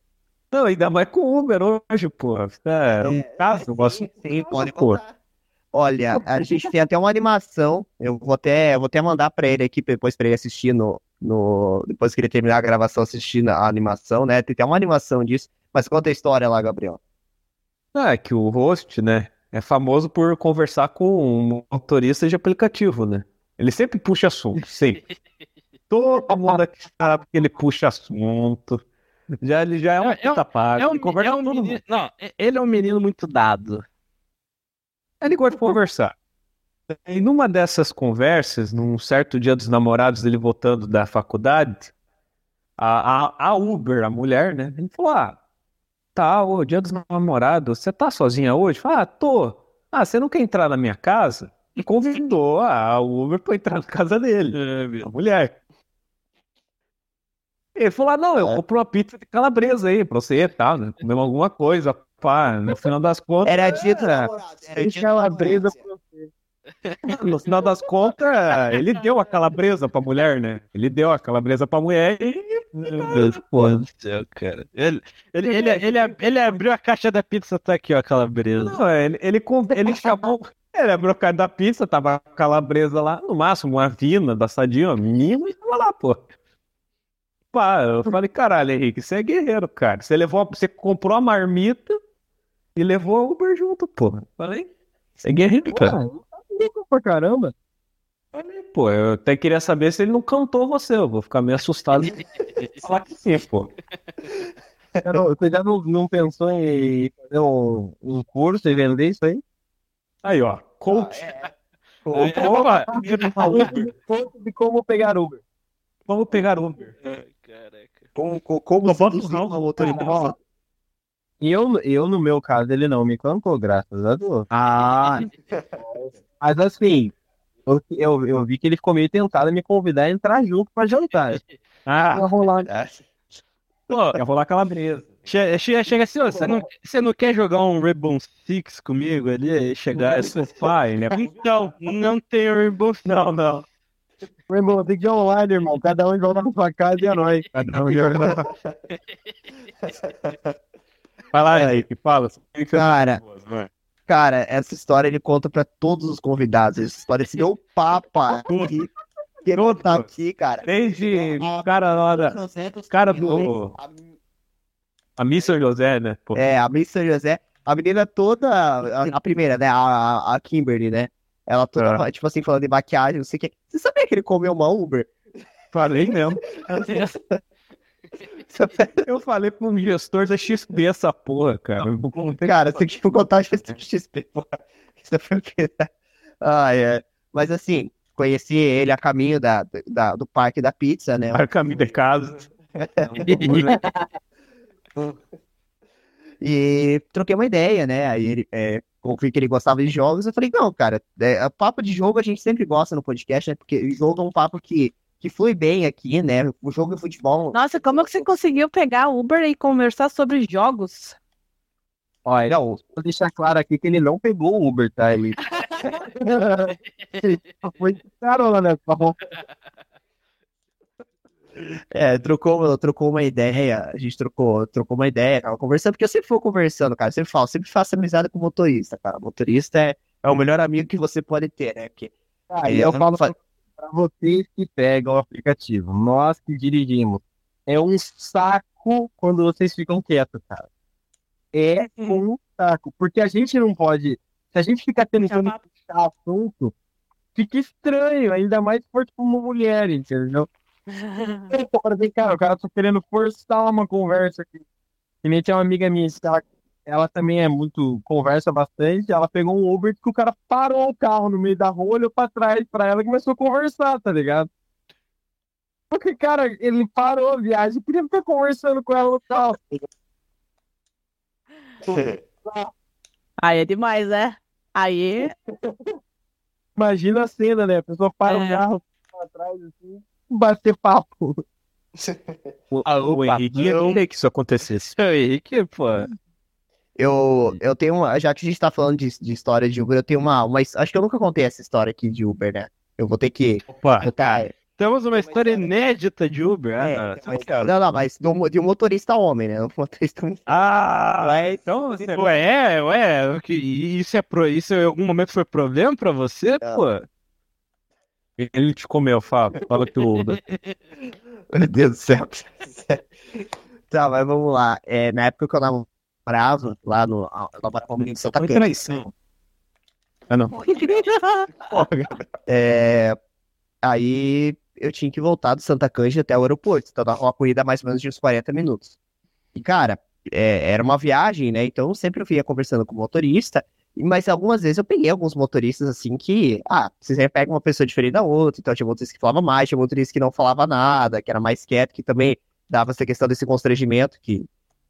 Não, ainda mais com o Uber hoje, porra. É, um caso, eu gosto. Sim, sim, pode Pô. contar. Olha, [laughs] a gente tem até uma animação. Eu vou até, eu vou até mandar pra ele aqui depois pra ele assistir no, no, depois que ele terminar a gravação assistindo a animação, né? Tem até uma animação disso. Mas conta a história lá, Gabriel. Ah, é que o host, né, é famoso por conversar com um motorista de aplicativo, né? Ele sempre puxa assunto, sempre. [laughs] Todo mundo aqui sabe que ele puxa assunto. Já, ele já é uma É- é um- puta paga. É um, ele conversa é um com todo mundo. menino, não, é- ele é um menino muito dado. Ele gosta de conversar. E numa dessas conversas, num certo dia dos namorados dele voltando da faculdade, a, a, a Uber, a mulher, né? Ele falou: Ah, tá, ô, dia dos namorados, você tá sozinha hoje? Fala, ah, tô. Ah, você não quer entrar na minha casa? E convidou a Uber pra entrar na casa dele, a mulher. Ele falou: ah, não, eu É. compro uma pizza de calabresa aí pra você, tá? Né? Comer alguma coisa, pá. No final das contas. Era dia dos É. Era dos calabresa pra você. [laughs] No final das contas, ele deu a calabresa pra mulher, né? Ele deu a calabresa pra mulher e. Meu Deus do céu, cara. Ele, ele, ele, ele, ele abriu a caixa da pizza, tá aqui, ó, a calabresa. Não, ele, ele, ele chamou. Ele abriu a caixa da pizza, tava a calabresa lá, no máximo, uma vina da sadia, mínimo, e tava lá, pô. Pá, eu falei, caralho, Henrique, você é guerreiro, cara. Você levou, você comprou a marmita e levou a Uber junto, pô. Falei, você é guerreiro, cara. Pra caramba. Falei, pô, eu até queria saber se ele não cantou você, eu vou ficar meio assustado. [laughs] Falar que sim, pô. Cara, Você já não, não pensou em fazer um, um curso e vender isso aí? Aí, ó, coach. Aí, Comprou ó, a Uber. Curso de como pegar Uber. Vamos pegar Uber. Caraca. Como, como, como Não, um uma motorista? E eu, eu, no meu caso, ele não me cantou, graças a Deus. Ah, Mas assim, eu, eu, eu vi que ele ficou meio tentado me convidar a entrar junto pra jantar. [laughs] Ah, Ia rolar. Pô, ia rolar calabresa. chega, chega, chega assim, você não, você não quer jogar um Rainbow Six comigo ali? Chegar assim, Pai, né? então, não tem Rainbow Six. Não, não. Tem que ir online, irmão. Cada um joga na sua casa e é nóis. Cada um joga na- [laughs] Vai lá, Henrique, fala. cara, cara, essa história ele conta pra todos os convidados. Essa história se deu papa. [laughs] Que, que não tá aqui, cara. Desde o cara lá da. cara do- A Missa José, né? Pô. É, a Miss São José, a menina toda, a, a primeira, né, a, a Kimberly, né, ela toda, tipo assim, falando de maquiagem, não sei o que. Você sabia que ele comeu uma Uber? Falei mesmo. Eu falei pra um gestor da XP essa porra, cara. Vou contar- Cara, você tinha que contar a XP, XP, porra. Isso foi o? Ah, é. Mas assim, conheci ele a caminho da, da- do parque da pizza, né? Para caminho de casa. [laughs] E troquei uma ideia, né? Aí ele, é, que ele gostava de jogos. Eu falei, não, cara, é, papo de jogo a gente sempre gosta no podcast, né? Porque jogo é um papo que, que flui bem aqui, né? O jogo de futebol. Nossa, como é que você conseguiu pegar Uber e conversar sobre jogos? Olha, não, vou deixar claro aqui que ele não pegou o Uber, tá? Ele [laughs] foi de carona, né? Só- É, trocou, trocou uma ideia, a gente trocou, trocou uma ideia, tava conversando, porque eu sempre fui conversando, cara, eu sempre falo, sempre faço amizade com motorista, cara. Motorista é, é o melhor amigo que você pode ter, né? Porque Aí É, eu falo fa- pra vocês que pegam o aplicativo, nós que dirigimos, é um saco quando vocês ficam quietos, cara. É um saco, porque a gente não pode, se a gente ficar tentando puxar assunto, fica estranho, ainda mais se for tipo uma mulher, entendeu? [laughs] Vem, cara, o cara tá querendo forçar uma conversa aqui. Que nem tinha uma amiga minha, que ela também é muito, conversa bastante. Ela pegou um Uber que o cara parou o carro no meio da rua, olhou pra trás pra ela e começou a conversar, tá ligado? Porque, cara, ele parou a viagem e queria ficar conversando com ela no carro. [laughs] Aí é demais, né? Aí, [laughs] Imagina a cena, né? A pessoa para o É. carro pra trás assim, bater papo. [laughs] O, o Henrique ia querer que isso acontecesse. Seu Henrique, pô. Eu, eu tenho uma, já que a gente tá falando de, de história de Uber, eu tenho uma, uma, acho que eu nunca contei essa história aqui de Uber, né? Eu vou ter que Opa, contar. Temos uma história inédita de Uber. É, Ah, mas- não. não, não, mas do- de um motorista homem, né? [laughs] Um motorista Ah, então você. Ué, ué, que- isso é pro, isso em algum momento foi problema pra você, Não. pô? Ele te comeu, fala. Fala que o Uber. [laughs] Meu Deus do céu. [laughs] Tá, mas vamos lá. É, na época que eu namorava, lá no laboratório de Santa Foi Cândida, traição. Ah, não. [laughs] é, aí eu tinha que voltar do Santa Cândida até o aeroporto. Então dava uma corrida mais ou menos de uns 40 minutos. E, cara, é, era uma viagem, né? Então eu sempre eu ia conversando com o motorista. Mas algumas vezes eu peguei alguns motoristas assim que, ah, você sempre pega uma pessoa diferente da outra, então tinha motorista que falava mais, tinha motorista que não falava nada, que era mais quieto, que também dava essa questão desse constrangimento que,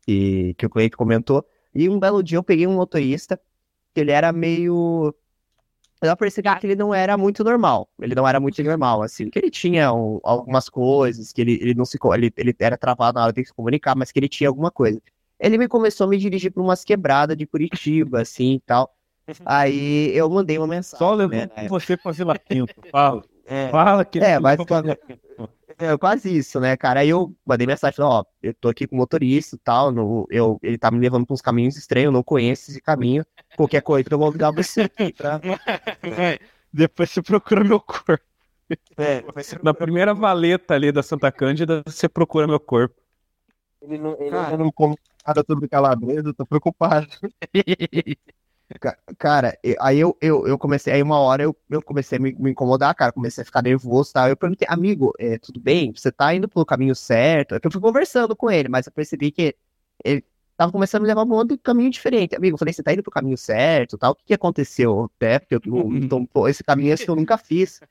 que, que o Cleiton comentou. E um belo dia eu peguei um motorista que ele era meio. Eu percebi que ele não era muito normal. Ele não era muito normal, assim. Que ele tinha um- algumas coisas, que ele, ele não se. Ele, ele era travado na hora de se comunicar, mas que ele tinha alguma coisa. Ele me começou a me dirigir para umas quebradas de Curitiba, assim e tal. Aí eu mandei uma mensagem. Só né, levando com você pra Vila Pinto. Fala. É, Fala que É, mas-. É quase isso, né, cara? Aí eu mandei mensagem, falei, ó, eu tô aqui com o motorista e tal, não, eu, ele tá me levando pra uns caminhos estranhos, eu não conheço esse caminho. Qualquer coisa eu vou avisar você aqui, tá? [laughs] Depois você procura meu corpo. É, Na primeira valeta ali da Santa Cândida, você procura meu corpo. Ele não, ele Cara. não come nada sobre calabresa, eu tô preocupado. [laughs] Ca- Cara, aí eu, eu, eu comecei, aí uma hora eu, eu comecei a me, me incomodar, cara, comecei a ficar nervoso e tal. Eu perguntei, amigo, é, tudo bem? Você tá indo pelo caminho certo? É que eu fui conversando com ele, mas eu percebi que ele tava começando a me levar um outro caminho diferente. Amigo, eu falei, você tá indo pro caminho certo tal? O que que aconteceu? Até porque eu, então, pô, [laughs] esse caminho esse eu nunca fiz.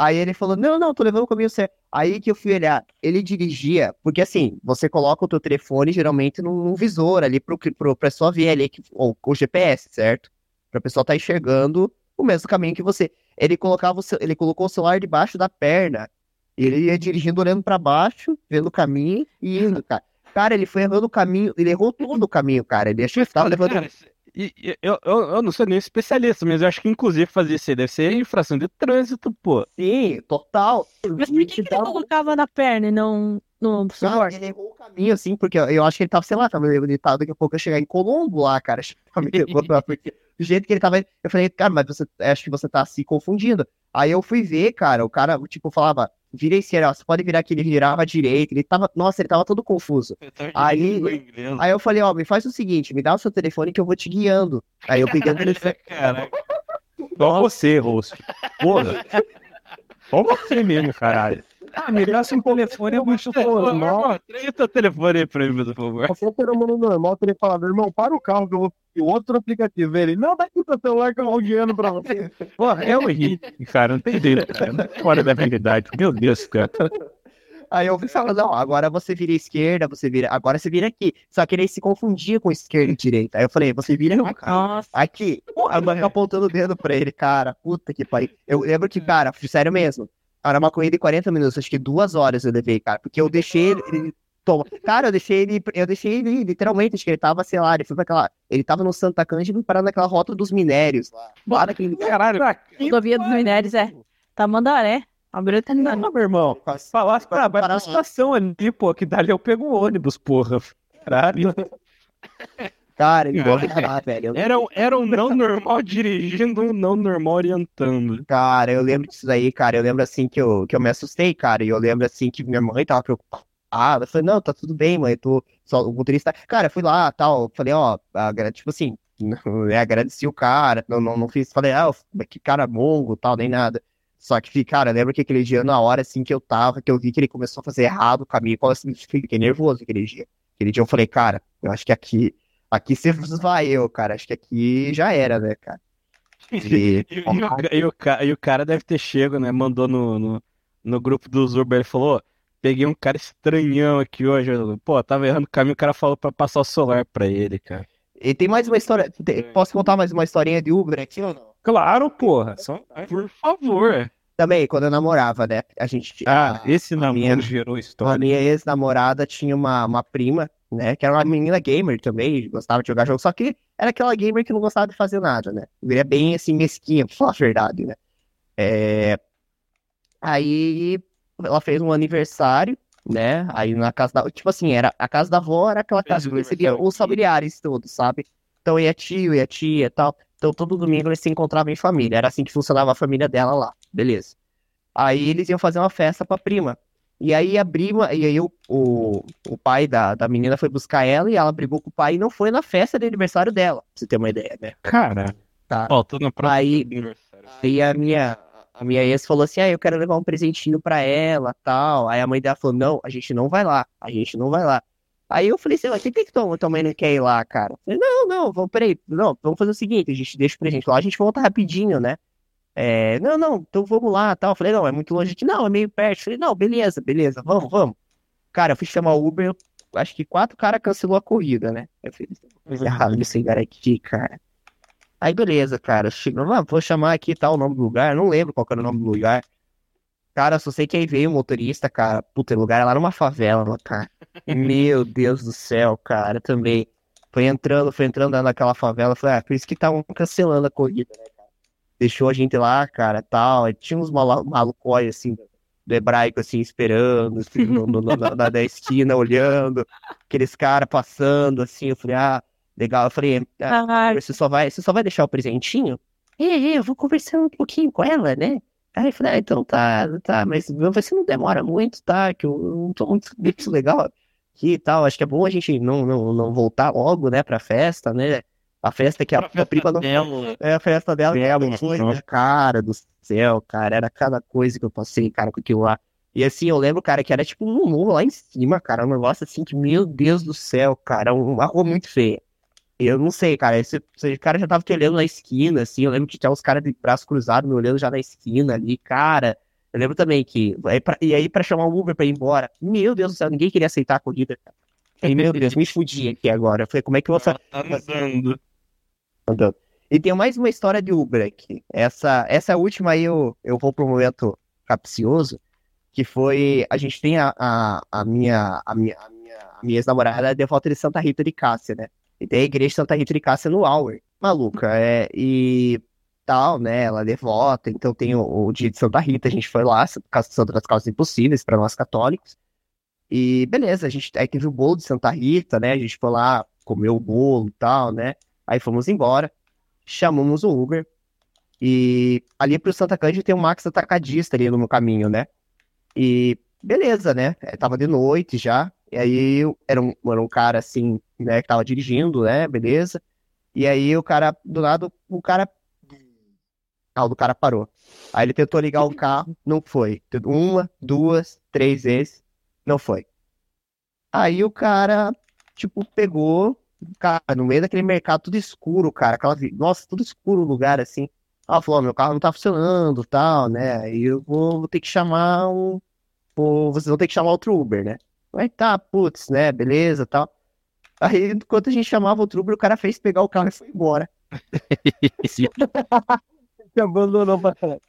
Aí ele falou, não, não, tô levando o caminho certo. Aí que eu fui olhar, ele dirigia, porque assim, você coloca o teu telefone geralmente num, num visor ali pro, pro pessoa ver ali, que, ou o GPS, certo? Pra pessoa tá enxergando o mesmo caminho que você. Ele colocava o, ce- ele colocou o celular debaixo da perna. Ele ia dirigindo, olhando pra baixo, vendo o caminho e indo, cara. Cara, ele foi errando o caminho, ele errou todo o caminho, cara. Ele achou que tava levando. Cara, e- eu, eu, eu não sou nem especialista, mas eu acho que inclusive fazer isso aí deve ser infração de trânsito, pô. Sim, total. Mas por que, que ele colocava na perna e não no suporte? ele errou o caminho, assim, porque eu, acho que ele tava, sei lá, tava ele tava, daqui a pouco chegar em Colombo lá, cara. [laughs] [laughs] porque do jeito que ele tava, eu falei, cara, mas você, acho que você tá se confundindo. Aí eu fui ver, cara, o cara, tipo, falava, vira esquerda, ó, você pode virar aqui, ele virava à direita, ele tava, nossa, ele tava todo confuso. Aí- Aí eu falei, ó, me faz o seguinte, me dá o seu telefone que eu vou te guiando. Aí eu peguei o [laughs] telefone. Cara, Só você, rosto. Porra. [laughs] Só você mesmo, caralho. Ah, me dá seu telefone, eu vou te normal. Treina teu telefone aí pra mim, por favor. Qualquer ser humano normal teria falado, irmão, para o carro que eu vou e o outro aplicativo. Ele, não, dá aqui o teu celular que eu vou guiando pra você. [laughs] Porra, é o Henrique, cara. Não tem jeito, cara. Não é fora da realidade. Meu Deus, cara. Aí eu fui falando, não, agora você vira esquerda, você vira, agora você vira aqui. Só que ele se confundia com esquerda e direita. Aí eu falei, você vira aqui. Nossa, Aqui. Aí eu apontando o dedo pra ele, cara. Puta que pariu. Eu lembro que, cara, sério mesmo. Era uma corrida de 40 minutos, acho que duas horas eu levei, cara. Porque eu deixei ele. ele- Toma. Cara, eu deixei ele. Eu deixei ele, literalmente, acho que ele tava, sei lá, ele foi pra aquela. Ele tava no Santa Cândida parado naquela rota dos minérios lá. Lá naquele. [laughs] Caralho. rodovia dos minérios é Tamandaré. Abriu até Não, meu irmão. Falasse pra vai pra estação ali, pô, que dali eu pego um ônibus, porra. Caralho. [laughs] Cara, ele gosta de velho. Era, [laughs] era um não normal dirigindo, um não normal orientando. Cara, eu lembro disso daí, cara. Eu lembro assim que eu, que eu me assustei, cara. E eu lembro assim que minha mãe tava preocupada. Eu falei, não, tá tudo bem, mãe. Eu tô só o motorista. Cara, eu fui lá, tal. Falei, ó, tipo assim, [laughs] é, agradeci o cara. Não, não, não fiz. Falei, ah, que cara mongo, tal, nem nada. Só que, cara, eu lembro que aquele dia, na hora assim que eu tava, que eu vi que ele começou a fazer errado o caminho, eu assim, [laughs] fiquei nervoso aquele dia. Aquele dia eu falei, cara, eu acho que aqui, aqui você vai eu, cara. Acho que aqui já era, né, cara? E- [laughs] E, e o, e o e o cara deve ter chego, né? Mandou no, no, no grupo dos Uber, ele falou, "Ô, peguei um cara estranhão aqui hoje. Pô, tava errando o caminho, o cara falou pra passar o celular pra ele, cara. E tem mais uma história. tem- Posso contar mais uma historinha de Uber aqui ou não? Claro, porra. Só... Por favor. Também, quando eu namorava, né? A gente. Ah, esse a minha- namoro gerou A história. minha ex-namorada tinha uma, uma prima, né? Que era uma menina gamer também, gostava de jogar jogo, só que era aquela gamer que não gostava de fazer nada, né? Ele é bem assim, mesquinha, [laughs] pra falar a verdade, né? É... Aí ela fez um aniversário, né? Aí na casa da. Tipo assim, era, a casa da avó era aquela casa que recebia os familiares todos, sabe? Então ia tio, ia tia e tal. Então todo domingo eles se encontravam em família. Era assim que funcionava a família dela lá. Beleza. Aí eles iam fazer uma festa pra prima. E aí a prima, e aí o, o, o pai da, da menina foi buscar ela e ela brigou com o pai e não foi na festa de aniversário dela, pra você ter uma ideia, né? Cara, Tá. Faltando próxima Aí- aniversário. Aí a minha, a minha ex falou assim: ah, eu quero levar um presentinho pra ela tal. Aí a mãe dela falou: não, a gente não vai lá, a gente não vai lá. Aí eu falei assim: mas por que, que tua, tua mãe não quer ir lá, cara? Eu falei, não, não, vamos, peraí, não, vamos fazer o seguinte: a gente deixa o presente lá, a gente volta rapidinho, né? É, não, não, então vamos lá tal. Eu falei: não, é muito longe aqui, não, é meio perto. Eu falei: não, beleza, beleza, vamos, vamos. Cara, eu fui chamar o Uber, acho que quatro caras cancelou a corrida, né? Eu falei: coisa errada nesse lugar aqui, cara. Aí beleza, cara. Chegou, ah, vou chamar aqui tal o nome do lugar. Não lembro qual era o nome do lugar. Cara, só sei que aí veio o motorista, cara. Puta, lugar é lá numa favela, cara. Meu Deus do céu, cara, também. Foi entrando, foi entrando naquela favela. Foi, ah, por isso que estavam cancelando a corrida, né? Deixou a gente lá, cara, tal. Aí tinha uns malu malucóis, assim, do, hebraico, assim, esperando, assim, no, no- na, na esquina, olhando. Aqueles caras passando, assim. Eu falei, ah, legal. Eu falei, ah, você só vai, você só vai deixar o presentinho? É, é, eu vou conversando um pouquinho com ela, né? Aí eu falei, ah, então tá, tá, mas você não demora muito, tá? Que eu não tô muito muito [laughs] legal aqui e tal. Acho que é bom a gente não, não, não voltar logo, né, pra festa, né? A festa que a, a prima não. Dela. É a festa dela, que Dela, foi, nossa. né? Cara do céu, cara, era cada coisa que eu passei, cara, com aquilo lá. E assim, eu lembro, cara, que era tipo um morro lá em cima, cara, um negócio assim que, meu Deus do céu, cara, uma rua muito feia. Eu não sei, cara, esse, esse cara já tava te olhando na esquina, assim, eu lembro que tinha uns caras de braço cruzado me olhando já na esquina ali, cara. Eu lembro também que, aí pra- e aí pra chamar o Uber pra ir embora, meu Deus do céu, ninguém queria aceitar a corrida, cara. Aí, meu Deus, me fudi aqui agora. Eu falei, como é que eu vou fa- Tá andando. E tem mais uma história de Uber aqui. Essa, essa última aí eu, eu vou pro momento capcioso, que foi, a gente tem a, a, a minha, a minha, a minha, a minha ex-namorada é devota de Santa Rita de Cássia, né? E tem a igreja de Santa Rita de Cássia no Hour. Maluca, é, e tal, né? Ela é devota, então tem o, o dia de Santa Rita, a gente foi lá, Santa das Causas Impossíveis para nós católicos. E beleza, a gente aí teve o bolo de Santa Rita, né? A gente foi lá, comeu o bolo e tal, né? Aí fomos embora, chamamos o Uber e ali pro Santa Cândida tem um Max Atacadista ali no caminho, né? E beleza, né? É, Tava de noite já, e aí eu- era um, era um cara assim, né, que tava dirigindo, né? Beleza. E aí o cara, do lado, o cara. O carro do cara parou. Aí ele tentou ligar o carro, não foi. Uma, duas, três vezes, não foi. Aí o cara, tipo, pegou, cara, no meio daquele mercado tudo escuro, cara. Aquela, nossa, tudo escuro o lugar assim. Ela falou, "Ó, meu carro não tá funcionando, tal, né? Aí eu vou, vou ter que chamar um. vou- vocês vão ter que chamar outro Uber, né? Aí tá, putz, né? Beleza, tal. Aí, enquanto a gente chamava outro Uber, o cara fez pegar o carro e foi embora. [laughs] Você abandonou pra trás.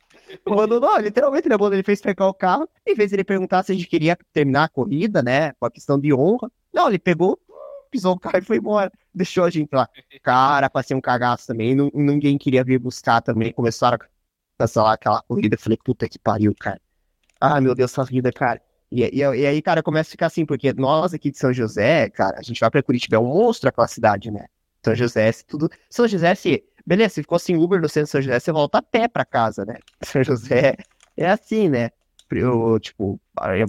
Abandonou, literalmente ele abandonou, ele fez pegar o carro. Em vez de ele perguntar se a gente queria terminar a corrida, né? Com a questão de honra. Não, ele pegou, pisou o carro e foi embora. Deixou a gente lá. Cara, passei um cagaço também. nu- Ninguém queria vir buscar também. Começaram a cancelar aquela corrida. Falei, puta que pariu, cara. Ah, meu Deus, essa vida, cara. E, e, e aí, cara, começa a ficar assim, porque nós aqui de São José, cara, a gente vai pra Curitiba, é um monstro aquela cidade, né? São José, se tudo. São José, se. Beleza, se ficou sem Uber no centro de São José, você volta a pé pra casa, né? [laughs] São José é assim, né? Eu, tipo,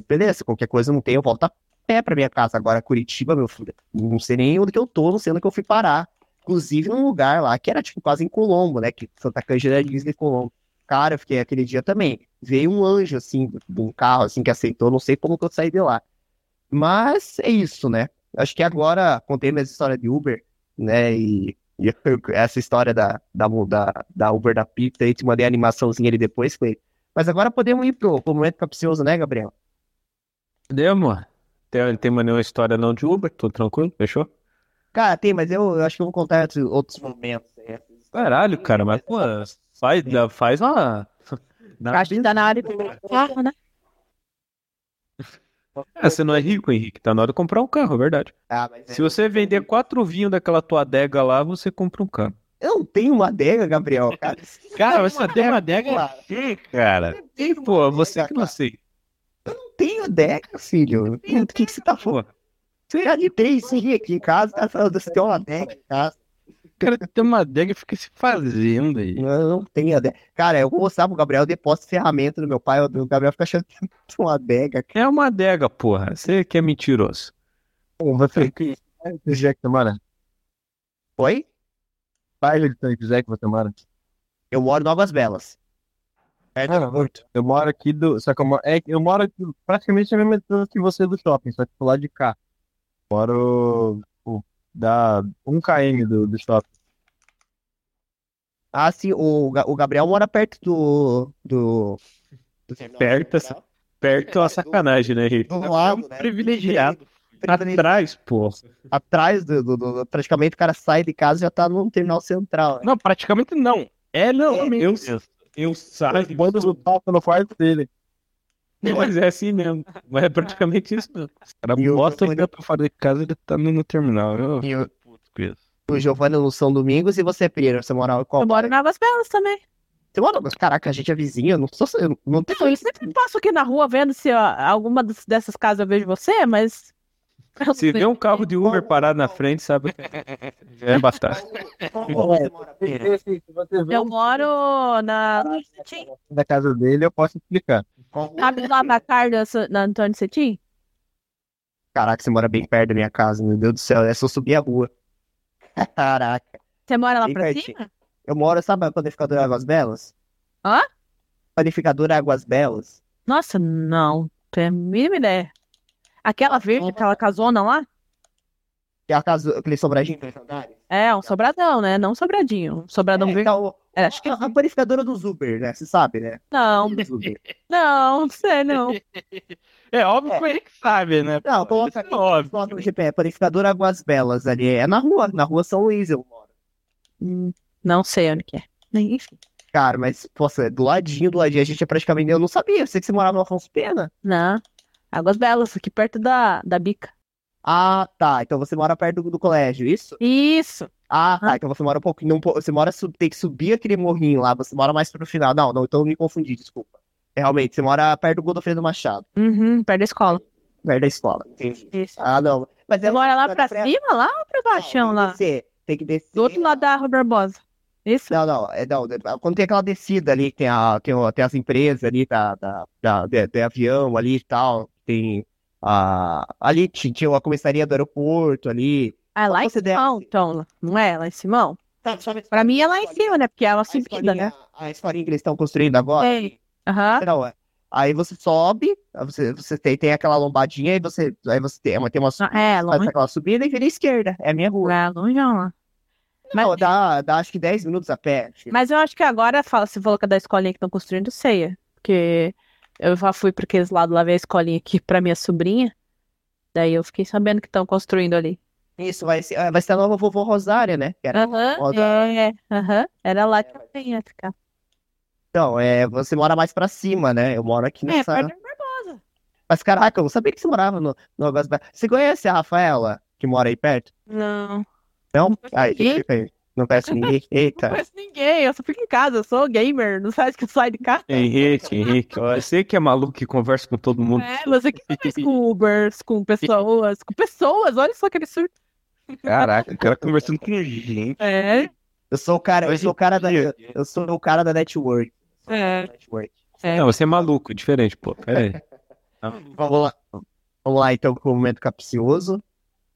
beleza, qualquer coisa não tem, eu volto a pé pra minha casa. Agora, Curitiba, meu filho, não sei nem onde que eu tô, não sei onde que eu fui parar. Inclusive num lugar lá que era, tipo, quase em Colombo, né? Que Santa Cândida é Disney Colombo. Cara, eu fiquei aquele dia também. Veio um anjo, assim, de um carro, assim, que aceitou, não sei como que eu saí de lá. Mas é isso, né? Acho que agora contei minha história de Uber, né? E, e [laughs] essa história da, da, da, da Uber da Pizza, aí te mandei a animaçãozinha ali depois, foi. Mas agora podemos ir pro, pro momento capcioso, né, Gabriel? Demo? Tem, tem mais nenhuma história não de Uber? Tô tranquilo? Fechou? Cara, tem, mas eu, eu acho que eu vou contar outros, outros momentos. Caralho, cara, mas pô, faz, faz uma. Na- [laughs] acho que tá na área do carro, né? [laughs] É, você não é rico, Henrique. Tá na hora de comprar um carro, é verdade. Ah, mas é- Se você vender quatro vinhos daquela tua adega lá, você compra um carro. Eu não tenho uma adega, Gabriel, cara. Cara, você tem uma adega Claro. aqui, cara. Uma Pô, você que não cara. Não tenho adega, filho. O que, que, você tá falando? Você já de três sim aqui em casa, tá falando que você tem uma adega em casa. cara tem uma adega e fica se fazendo aí. Eu não tenho adega. Cara, eu vou mostrar pro Gabriel, eu deposto ferramenta do meu pai, o Gabriel fica achando que tem uma adega. É uma adega, porra. Você que é mentiroso. Pô, você que José que você mora? Oi? Bairro de você mora? Eu moro em Novas Belas. É Ah, não, eu moro aqui do. Só que eu moro, é, eu moro aqui, praticamente a mesma distância que você do shopping, só que do lado de cá. Moro. Pô, dá um km do, do shopping. Ah, sim, o, o Gabriel mora perto do. do, do Perto, central. Perto é uma [laughs] sacanagem, né, Henrique? Do lado, né? Privilegiado. [laughs] Privilegiado. Atrás, pô. Atrás do, do- do- Praticamente o cara sai de casa e já tá no terminal central. né? Não, praticamente não. É não. Eu, eu saio. Manda o papo no quarto dele. Mas é assim mesmo. Mas é praticamente isso mesmo. O cara E o mostra que pra fora de casa ele tá no, terminal. Eu E o, puto com isso. o Giovanni no São Domingos e você, Pereira, você mora em qual? Eu moro em Águas Belas também. Você mora. Caraca, a gente é vizinho, eu não sou. eu não tenho Não, eu sempre passo aqui na rua vendo se ó, alguma dessas casas eu vejo você, mas. Se vê um carro de Uber parado na frente, sabe? Já [laughs] é bastante. Eu moro na. Da casa dele, eu posso explicar. Sabe lá na Carda, na Antônio Cetim? Caraca, você mora bem perto da minha casa, meu Deus do céu, é só subir a rua. [laughs] Caraca. Você mora lá Bem pra pertinho. cima? Eu moro, sabe a panificadora Águas Belas? Hã? Panificadora Águas Belas. Nossa, não. Tem a mínima ideia. Aquela verde, aquela casona lá? Que é a casa, aquele sobradinho três andares. É, um sobradão, né? Não um sobradinho. Um sobradão É, verde. então, É, acho que a, a panificadora dos Uber, né? Você sabe, né? não. Não, não sei, não. [laughs] É óbvio É. que ele que sabe, né? Não, coloca é óbvio. Coloca no GP, panificadora Águas Belas ali. É na rua, na rua São Luís eu moro. Hum, Não sei onde que é. Enfim. Cara, mas, poxa, do ladinho, do ladinho, a gente é praticamente. Eu não sabia, eu sei que você morava no Afonso Pena. Não. Águas Belas, aqui perto da, da bica. Ah, tá. Então você mora perto do, do colégio, isso? Isso. Ah, tá. Ah. Então você mora um pouquinho. um po- Você mora. Tem que subir aquele morrinho lá. Você mora mais pro final. Não, não, então eu me confundi, desculpa. É, Realmente, você mora perto do Godofredo Machado, Uhum, perto da escola. perto da escola. Entendi. Isso. Ah, não. Mas Você mora lá pra pra cima, lá ou pra baixão lá? Descer. Tem que descer. Do outro lado da Rua Barbosa. Isso? Não, não, é, não, quando tem aquela descida ali, tem, a, tem, tem as empresas ali da, da, da, de, de avião ali e tal, tem a, ali ti- tinha a comissaria do aeroporto ali. Ah, é lá em. Simão, então. Não é lá em Simão? Pra mim é lá em cima, né? Porque é uma subida, né? a escolinha que eles estão construindo agora. Sei. Aham. Não, é. Aí você sobe, você, você tem, tem aquela lombadinha, aí você, aí você tem, uma- tem uma, Ah, É, longe. aquela subida e vira à esquerda, é a minha rua. É, longeão lá. Mas, Não, dá, dá acho que 10 minutos a pé. mas eu acho que agora, fala, você falou que é da escolinha que estão construindo, ceia. Porque eu já fui para aqueles lados lá ver a escolinha aqui pra minha sobrinha. Daí eu fiquei sabendo que estão construindo ali. Isso, vai ser, vai ser a nova vovó Rosária, né? Era- é, aham. Era lá que eu ia ficar. Então, é, você mora mais pra cima, né? Eu moro aqui É, nessa. Barbosa. Mas caraca, eu não sabia que você morava no, no Belas. Você conhece a Rafaela, que mora aí perto? Não. Não? Aí, fica aí. Não conhece [laughs] ninguém? Não Eita. conheço ninguém, eu só fico em casa, eu sou gamer, não sabe que eu saio de casa. Henrique, [laughs] Henrique, você que é maluco que conversa com todo mundo. É, você que faz com Ubers, com pessoas, com pessoas, olha só aquele surto. Caraca, o cara conversando com gente. É, Eu sou o cara, eu sou o cara da, eu sou o cara da network. é, Network. é. Não, você é maluco, diferente, pô. Pera aí. [laughs] Vamos lá. Vamos lá então com o momento capcioso.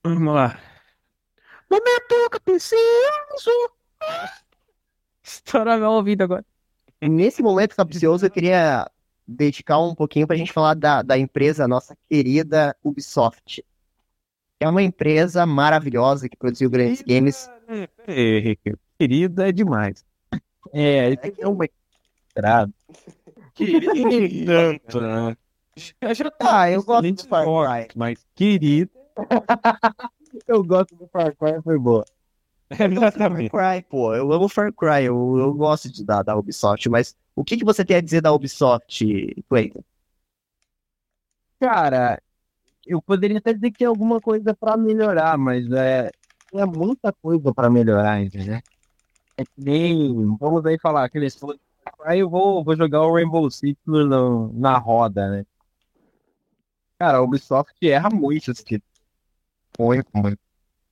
Vamos lá. Momento capcioso. Estourou meu ouvido agora. Nesse momento capcioso eu queria dedicar um pouquinho pra gente falar da, da empresa nossa querida Ubisoft. Que é uma empresa maravilhosa que produziu grandes games. Pera aí, Henrique. Querida é demais. É, É que- é uma. Será? Querido [laughs] tanto, né? Já, Ah, eu gosto do Far Cry. Mas querido. [laughs] Eu gosto do Far Cry, foi boa. [laughs] Exatamente. Far Cry, pô, eu amo Far Cry, eu, eu gosto de, da, da Ubisoft, mas o que, que você tem a dizer da Ubisoft, Clayton? Cara, eu poderia até dizer que tem alguma coisa pra melhorar, mas é, é muita coisa pra melhorar, entendeu? É que nem, vamos aí falar, aqueles aí eu vou, vou jogar o Rainbow Six no, na roda, né? Cara, a Ubisoft erra muito esse tipo. Muito, muito.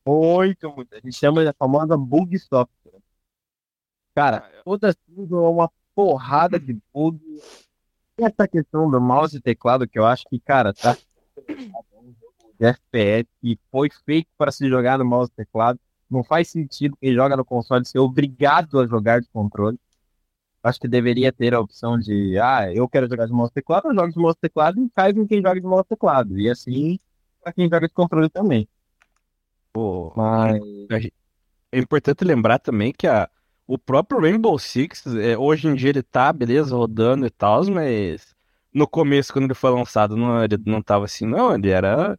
Muito, muito. A gente chama de famosa bug software. Cara, toda tudo é uma porrada de bug. E essa questão do mouse e teclado, que eu acho que, cara, tá de FPS que foi feito para se jogar no mouse e teclado. Não faz sentido quem joga no console ser obrigado a jogar de controle. Acho que deveria ter a opção de, ah, eu quero jogar de mouse e teclado, eu jogo de mouse e teclado e faz com quem joga de mouse e teclado. E assim, para quem joga de controle também. Pô, Mas é importante lembrar também que a, o próprio Rainbow Six, é, hoje em dia ele tá, beleza, rodando e tal, mas no começo, quando ele foi lançado, não, ele não tava assim, não. Ele era,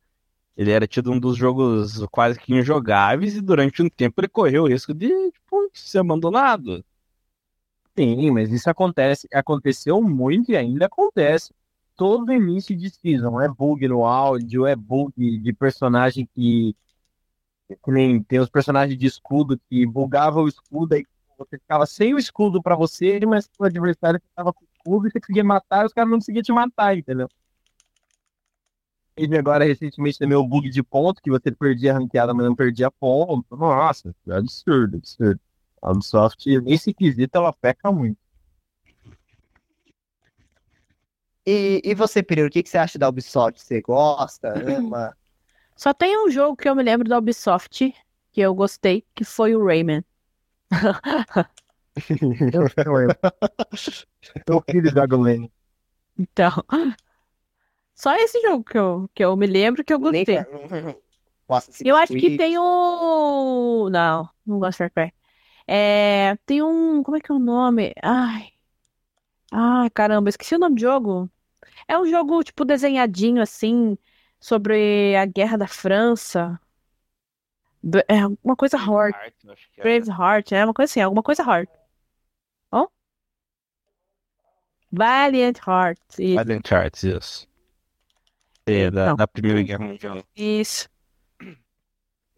ele era tido um dos jogos quase que injogáveis e durante um tempo ele correu o risco de, tipo, ser abandonado. Sim, mas isso acontece, aconteceu muito e ainda acontece. Todo início de season é bug no áudio, é bug de personagem que, nem tem os personagens de escudo que bugava o escudo e você ficava sem o escudo pra você, mas o adversário ficava com o escudo e você conseguia matar e os caras não conseguiam te matar, entendeu? Teve agora recentemente também o bug de ponto, que você perdia a ranqueada, mas não perdia ponto. Nossa, é absurdo, absurdo. A Ubisoft, nesse quesito, ela peca muito. E, e você, Pereira, o que, que você acha da Ubisoft? Você gosta, ama? Só tem um jogo que eu me lembro da Ubisoft que eu gostei, que foi o Rayman. Eu filho da Golene. Então, só esse jogo que eu, que eu me lembro que eu Nem gostei. [laughs] Eu acho que tem o. Não, não gosto de Far Cry. É, tem um. Como é que é o nome? Ai. Ai, caramba, esqueci o nome do jogo. É um jogo, tipo, desenhadinho assim, sobre a Guerra da França. Do- É uma coisa Horde. Brave Heart, é uma coisa assim, alguma coisa Heart. Ó. Valiant Heart. Isso. Valiant Arts, isso. É, da, Não. da Primeira Guerra Mundial. Isso.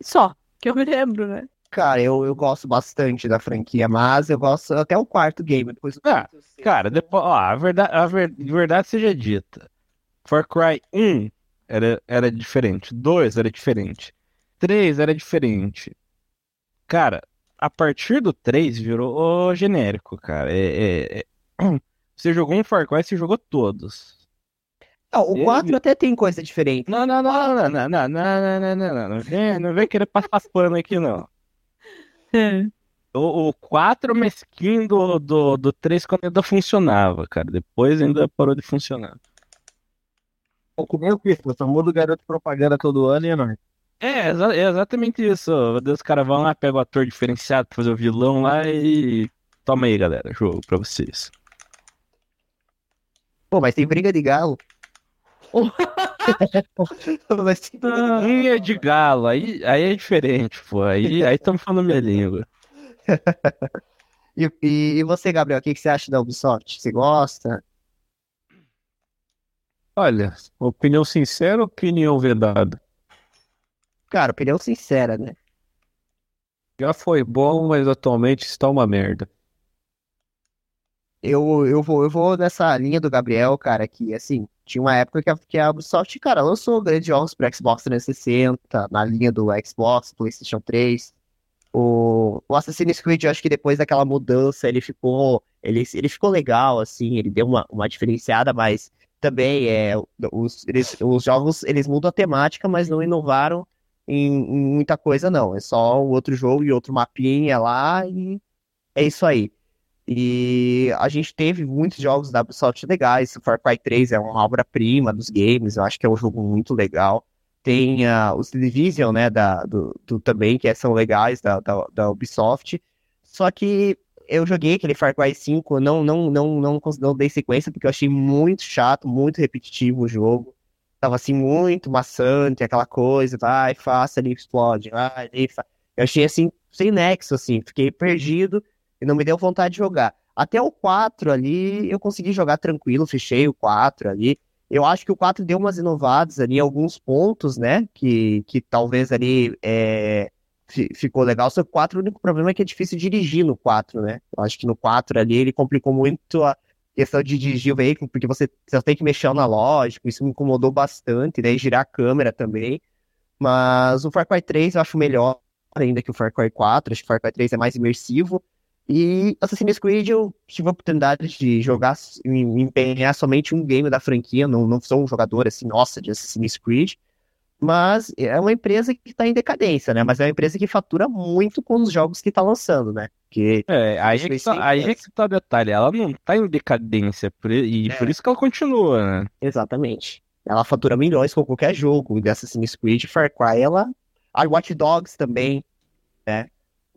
Só, que eu me lembro, né? Cara, eu, eu gosto bastante da franquia, mas eu gosto até o quarto game. Depois Ah, Cara, depois, ó, a verdade, a ver- verdade seja dita. Far Cry 1 era, era diferente. 2 era diferente. 3 era diferente. Cara, a partir do 3 virou genérico, cara. É, é- é- Você jogou um Far Cry, você jogou todos. Não, o Ele- 4 até tem coisa diferente. Não, não, não, não, não, não, não, não, não, não, não, não vem, não vem querer passar pano aqui, não. O, o 4 mesquinho do, do, do 3 quando ainda funcionava, cara. Depois ainda parou de funcionar. É que nem o Cristo, só muda o garoto propaganda todo ano e é nóis. É, exa- é exatamente isso. Os caras vão lá, pegam o ator diferenciado pra fazer o vilão lá e. Toma aí, galera, jogo pra vocês. Pô, mas tem briga de galo. [laughs] Mas tem briga de galo. Unha de galo, aí, aí é diferente, pô. Aí aí estamos falando minha língua. [laughs] E, e, e você, Gabriel, o que, que você acha da Ubisoft? Você gosta? Olha, opinião sincera ou opinião vedada? Cara, opinião sincera, né? Já foi bom, mas atualmente está uma merda. Eu, eu vou, eu vou nessa linha do Gabriel, cara, que assim, tinha uma época que a, que a Ubisoft, cara, lançou grandes jogos para Xbox 360, na linha do Xbox, PlayStation 3. O, o Assassin's Creed, eu acho que depois daquela mudança, ele ficou, ele, ele ficou legal, assim, ele deu uma, uma diferenciada, mas também é, os, eles, os jogos, eles mudam a temática, mas não inovaram em, em muita coisa, não. É só um outro jogo e outro mapinha lá e é isso aí. E a gente teve muitos jogos da Ubisoft legais. O Far Cry 3 é uma obra-prima dos games, eu acho que é um jogo muito legal. Tem ah, os Division, né, da, do, do- também, que são legais da, da, da Ubisoft. Só que eu joguei aquele Far Cry 5, não, não, não, não, não dei sequência, porque eu achei muito chato, muito repetitivo o jogo. Tava assim, muito maçante, aquela coisa, vai, faça ali, explode, vai, fa... Eu achei assim, sem nexo, assim, fiquei perdido e não me deu vontade de jogar. Até o 4 ali, eu consegui jogar tranquilo, fechei o 4 ali. Eu acho que o 4 deu umas inovadas ali, alguns pontos, né? Que, que talvez ali é, ficou legal. Só que o 4, o único problema é que é difícil dirigir no 4, né? Eu acho que no 4 ali ele complicou muito a questão de dirigir o veículo, porque você, você tem que mexer analógico, isso me incomodou bastante, daí girar a câmera também. Mas o Far Cry 3 eu acho melhor ainda que o Far Cry 4. Acho que o Far Cry 3 é mais imersivo. E Assassin's Creed eu tive a oportunidade de jogar, em- empenhar somente um game da franquia. Não, não sou um jogador assim, nossa, de Assassin's Creed. Mas é uma empresa que está em decadência, né? Mas é uma empresa que fatura muito com os jogos que está lançando, né? Que É, aí é que tá, aí é que tá o detalhe. Ela não tá em decadência, por e É. por isso que ela continua, né? Exatamente. Ela fatura milhões com qualquer jogo de Assassin's Creed, Far Cry, ela. A Watch Dogs também, né?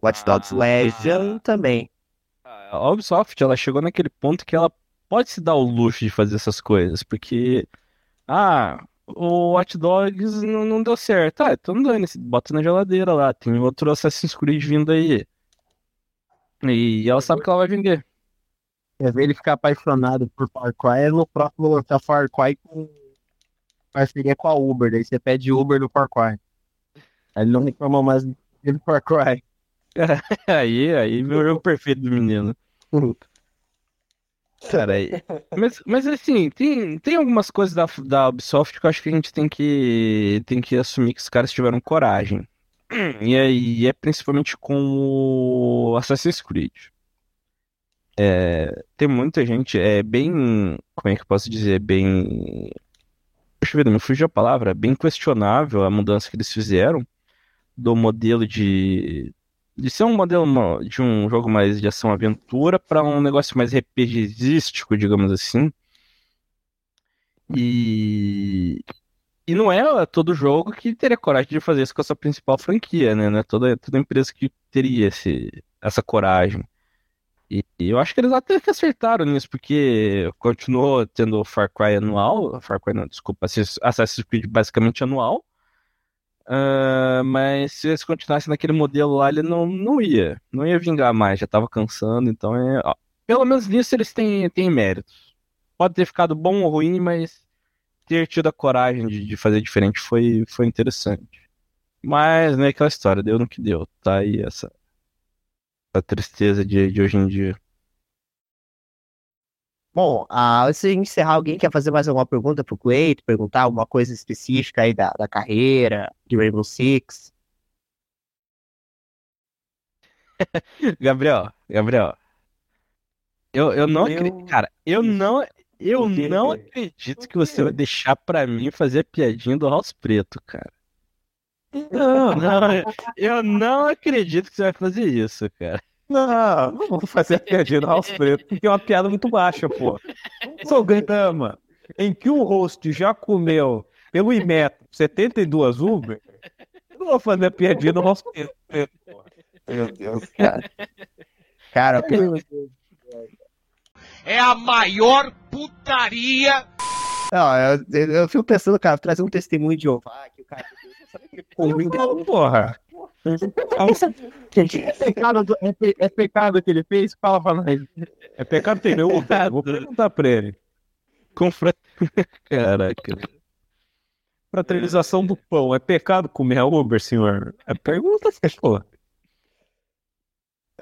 Watch Dogs Ah. Legion também. A Ubisoft, ela chegou naquele ponto que ela pode se dar o luxo de fazer essas coisas, porque, ah, o Watch Dogs não, não deu certo. Ah, então dane-se, bota na geladeira lá, tem outro Assassin's Creed vindo aí. E ela sabe que ela vai vender. Quer ver ele ficar apaixonado por Far Cry, é no próximo lançar Far Cry com parceria com a Uber. Daí você pede Uber no Far Cry. Aí ele não reclama mais do Far Cry. [laughs] Aí, aí, meu jogo perfeito do menino. [laughs] Cara. [laughs] Mas, mas assim, tem, tem algumas coisas da, da Ubisoft que eu acho que a gente tem que, tem que assumir que os caras tiveram coragem. [clears throat] E aí é principalmente com o Assassin's Creed. É, tem muita gente, é bem. Como é que eu posso dizer? Bem. Deixa eu ver, me fugiu a palavra. Bem questionável a mudança que eles fizeram do modelo de. De ser um modelo de um jogo mais de ação-aventura para um negócio mais RPGístico, digamos assim. E. E não é todo jogo que teria coragem de fazer isso com a sua principal franquia, né? Não é toda, toda empresa que teria esse, essa coragem. E, e eu acho que eles até que acertaram nisso, porque continuou tendo Far Cry anual, Far Cry não, desculpa, Assassin's Creed basicamente anual. Ah, mas se eles continuassem naquele modelo lá, ele não, não ia, não ia vingar mais, já tava cansando, então é, ó, pelo menos nisso eles têm, têm méritos. Pode ter ficado bom ou ruim, mas ter tido a coragem de, de fazer diferente foi, foi interessante. Mas não é aquela história, deu no que deu, tá aí essa, essa tristeza de, de hoje em dia. Bom, ah, antes de encerrar, alguém quer fazer mais alguma pergunta pro Cleito? Perguntar alguma coisa específica aí da, da carreira, de Rainbow Six? [laughs] Gabriel, Gabriel, eu, eu não acredito, cara, eu não, eu O não acredito que você vai deixar pra mim fazer a piadinha do House Preto, cara. [laughs] Não, não, eu não acredito que você vai fazer isso, cara. Não, não vou fazer a piadinha do House Preto, porque é uma piada muito baixa, pô. Sou Gandama, em que o host já comeu pelo Imetro 72 Uber, eu não vou fazer a piadinha do House Preto. pô. Meu Deus, cara. Cara, É a maior putaria não, eu, eu, eu fico pensando, cara, trazer um testemunho de Jeová, que o cara. Sabe que porra. É pecado, do- é, pe- é pecado que ele fez? Fala pra nós. É pecado ter meu Uber? Vou perguntar pra ele. Confra... [laughs] Caraca. Fraternização do pão. É pecado comer a Uber, senhor? É pergunta, pô.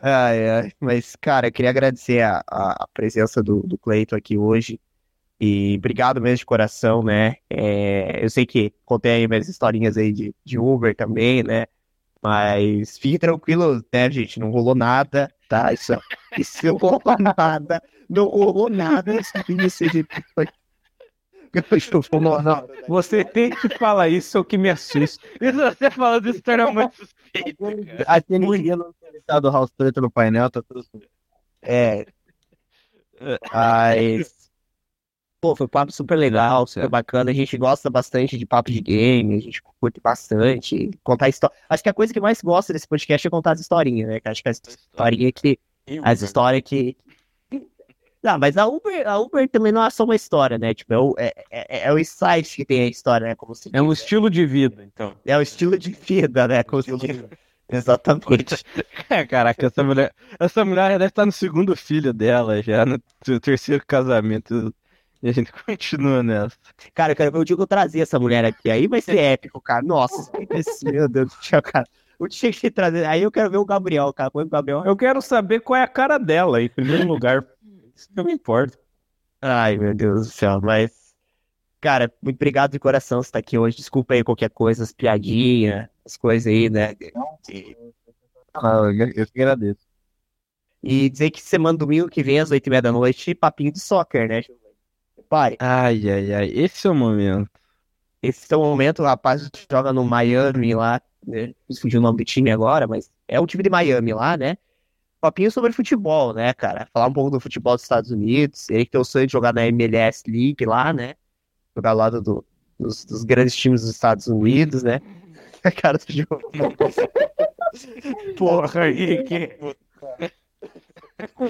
Ai, ai. Mas, cara, eu queria agradecer a, a, a presença do, do Cleiton aqui hoje. E obrigado mesmo de coração, né? É, eu sei que contei aí minhas historinhas aí de, de Uber também, né? Mas fique tranquilo, né, gente? Não rolou nada, tá? Isso, isso não rolou nada. Não rolou nada. Seja. Não, não. Você tem que falar isso, é o que me assusta. Isso você falando isso torna muito suspeito. Aquele dia não ter deixado o House Preto no painel, tá tudo. É. [laughs] Mas. Pô, foi um papo super legal, super bacana. A gente gosta bastante de papo de game, a gente curte bastante. Contar história. Acho que a coisa que mais gosta desse podcast é contar as historinhas, né? Acho que as historinhas que. As histórias que. Não, mas a Uber, a Uber também não é só uma história, né? Tipo, é o, é, é, é o insight que tem a história, né? Como se É um né? estilo de vida, então. É o estilo de vida, né? Como se. [laughs] Exatamente. [laughs] É, caraca, essa mulher, essa mulher deve estar no segundo filho dela, já no terceiro casamento. [laughs] E a gente continua nessa. Cara, eu quero ver o dia que eu trazer essa mulher aqui. Aí vai ser épico, cara. Nossa, meu Deus do céu, cara. O dia que trazer. Aí eu quero ver o Gabriel, cara. Põe o Gabriel. Eu quero saber qual é a cara dela, em primeiro lugar. Isso não me importa. Ai, meu Deus do céu, mas. Cara, muito obrigado de coração por estar aqui hoje. Desculpa aí qualquer coisa, as piadinhas, as coisas aí, né? E, Ah, eu eu que agradeço. e dizer que semana domingo que vem, às oito e meia da noite, papinho de soccer, né, Giovanni? Pai, Ai, ai, ai. Esse é o momento. esse é o momento, o rapaz joga no Miami lá, né? Fugiu o nome do time agora, mas é o time de Miami lá, né? Papinho sobre futebol, né, cara? Falar um pouco do futebol dos Estados Unidos. Ele que tem o sonho de jogar na MLS League lá, né? Jogar ao lado do- dos, dos grandes times dos Estados Unidos, né? A [laughs] cara do Giovanni. Porra, Henrique.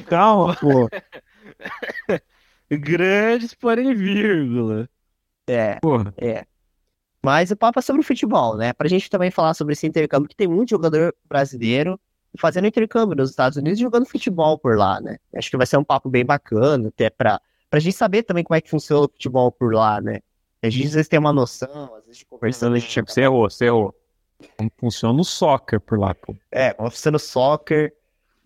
Calma, pô. [laughs] Grandes, porém, vírgula. É, Porra. é. Mas o papo é sobre futebol, né? Pra gente também falar sobre esse intercâmbio, que tem muito jogador brasileiro fazendo intercâmbio nos Estados Unidos e jogando futebol por lá, né? Acho que vai ser um papo bem bacana, até pra, pra gente saber também como é que funciona o futebol por lá, né? A gente às vezes tem uma noção, às vezes conversando a gente Você errou, você errou. Como funciona o soccer por lá, pô. É, como funciona o soccer,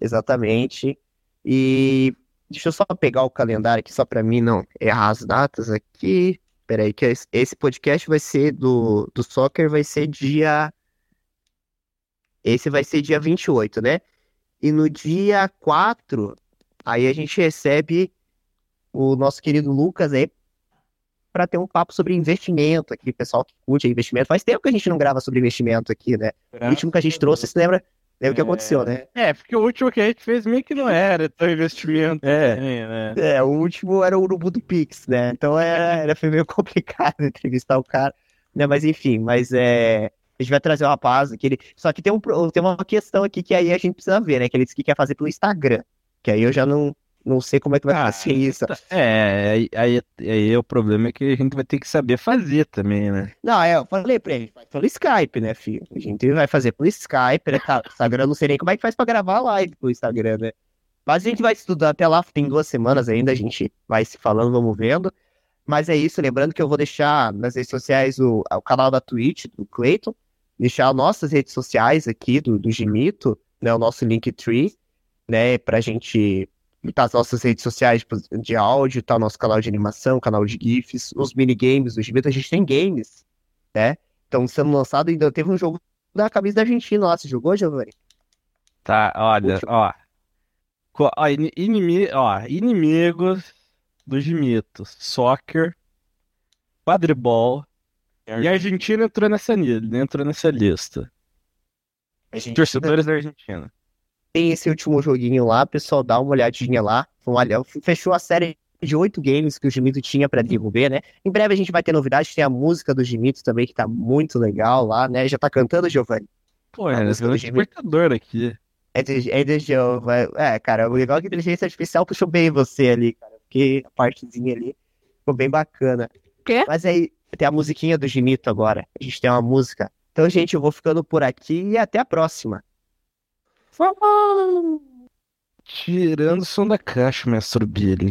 exatamente. E deixa eu só pegar o calendário aqui, só pra mim não errar as datas aqui. Peraí, que esse- esse podcast vai ser do, do soccer, vai ser dia. Esse vai ser dia 28, né? E no dia 4, aí a gente recebe o nosso querido Lucas aí para ter um papo sobre investimento aqui, pessoal que curte investimento. Faz tempo que a gente não grava sobre investimento aqui, né? O último que a gente trouxe, você lembra? Lembra o que aconteceu, né? É, porque o último que a gente fez meio que não era tão investimento. É. também, né? É, o último era o Urubu do Pix, né? Então era, era foi meio [laughs] complicado [laughs] entrevistar o cara, né? Mas enfim, mas é. A gente vai trazer o rapaz, aquele. Só que tem, um, tem uma questão aqui que aí a gente precisa ver, né? Que ele disse que quer fazer pelo Instagram. Que aí eu já não, não sei como é que vai Ah, ser isso. É, aí, aí, aí o problema é que a gente vai ter que saber fazer também, né? Não, é, eu falei pra ele, vai pelo Skype, né, filho? A gente vai fazer pelo Skype, né? Tá, Instagram, não sei nem como é que faz pra gravar live pelo Instagram, né? Mas a gente vai estudar até lá, tem duas semanas ainda, a gente vai se falando, vamos vendo. Mas é isso, lembrando que eu vou deixar nas redes sociais o, o canal da Twitch, do Clayton, deixar nossas redes sociais aqui do, do Gimito, né, o nosso Linktree, né, pra gente botar as nossas redes sociais de áudio, tá o nosso canal de animação, canal de GIFs, os minigames do Gimito, a gente tem games, né? Então, sendo lançado, ainda teve um jogo da camisa da Argentina lá. Você jogou, Giovanni? Tá, olha, ó. Ó, ini- inimi- ó, inimigos dos mitos. Soccer, quadribol. E a Argentina entrou nessa, entrou nessa lista. A gente Torcedores da Argentina. Tem esse último joguinho lá, pessoal, dá uma olhadinha lá. Olha, fechou a série de oito games que o Gimito tinha pra desenvolver, né? Em breve a gente vai ter novidades, tem a música do Gimito também, que tá muito legal lá, né? Já tá cantando, Giovanni? Pô, é, do um despertador aqui. É de, é de Giovanni. É, cara, o legal é que a inteligência artificial puxou bem você ali, cara, porque a partezinha ali ficou bem bacana. Quê? Mas aí, tem a musiquinha do Gimito agora. A gente tem uma música. Então, gente, eu vou ficando por aqui e até a próxima. Tirando o som da caixa, mestre Billy.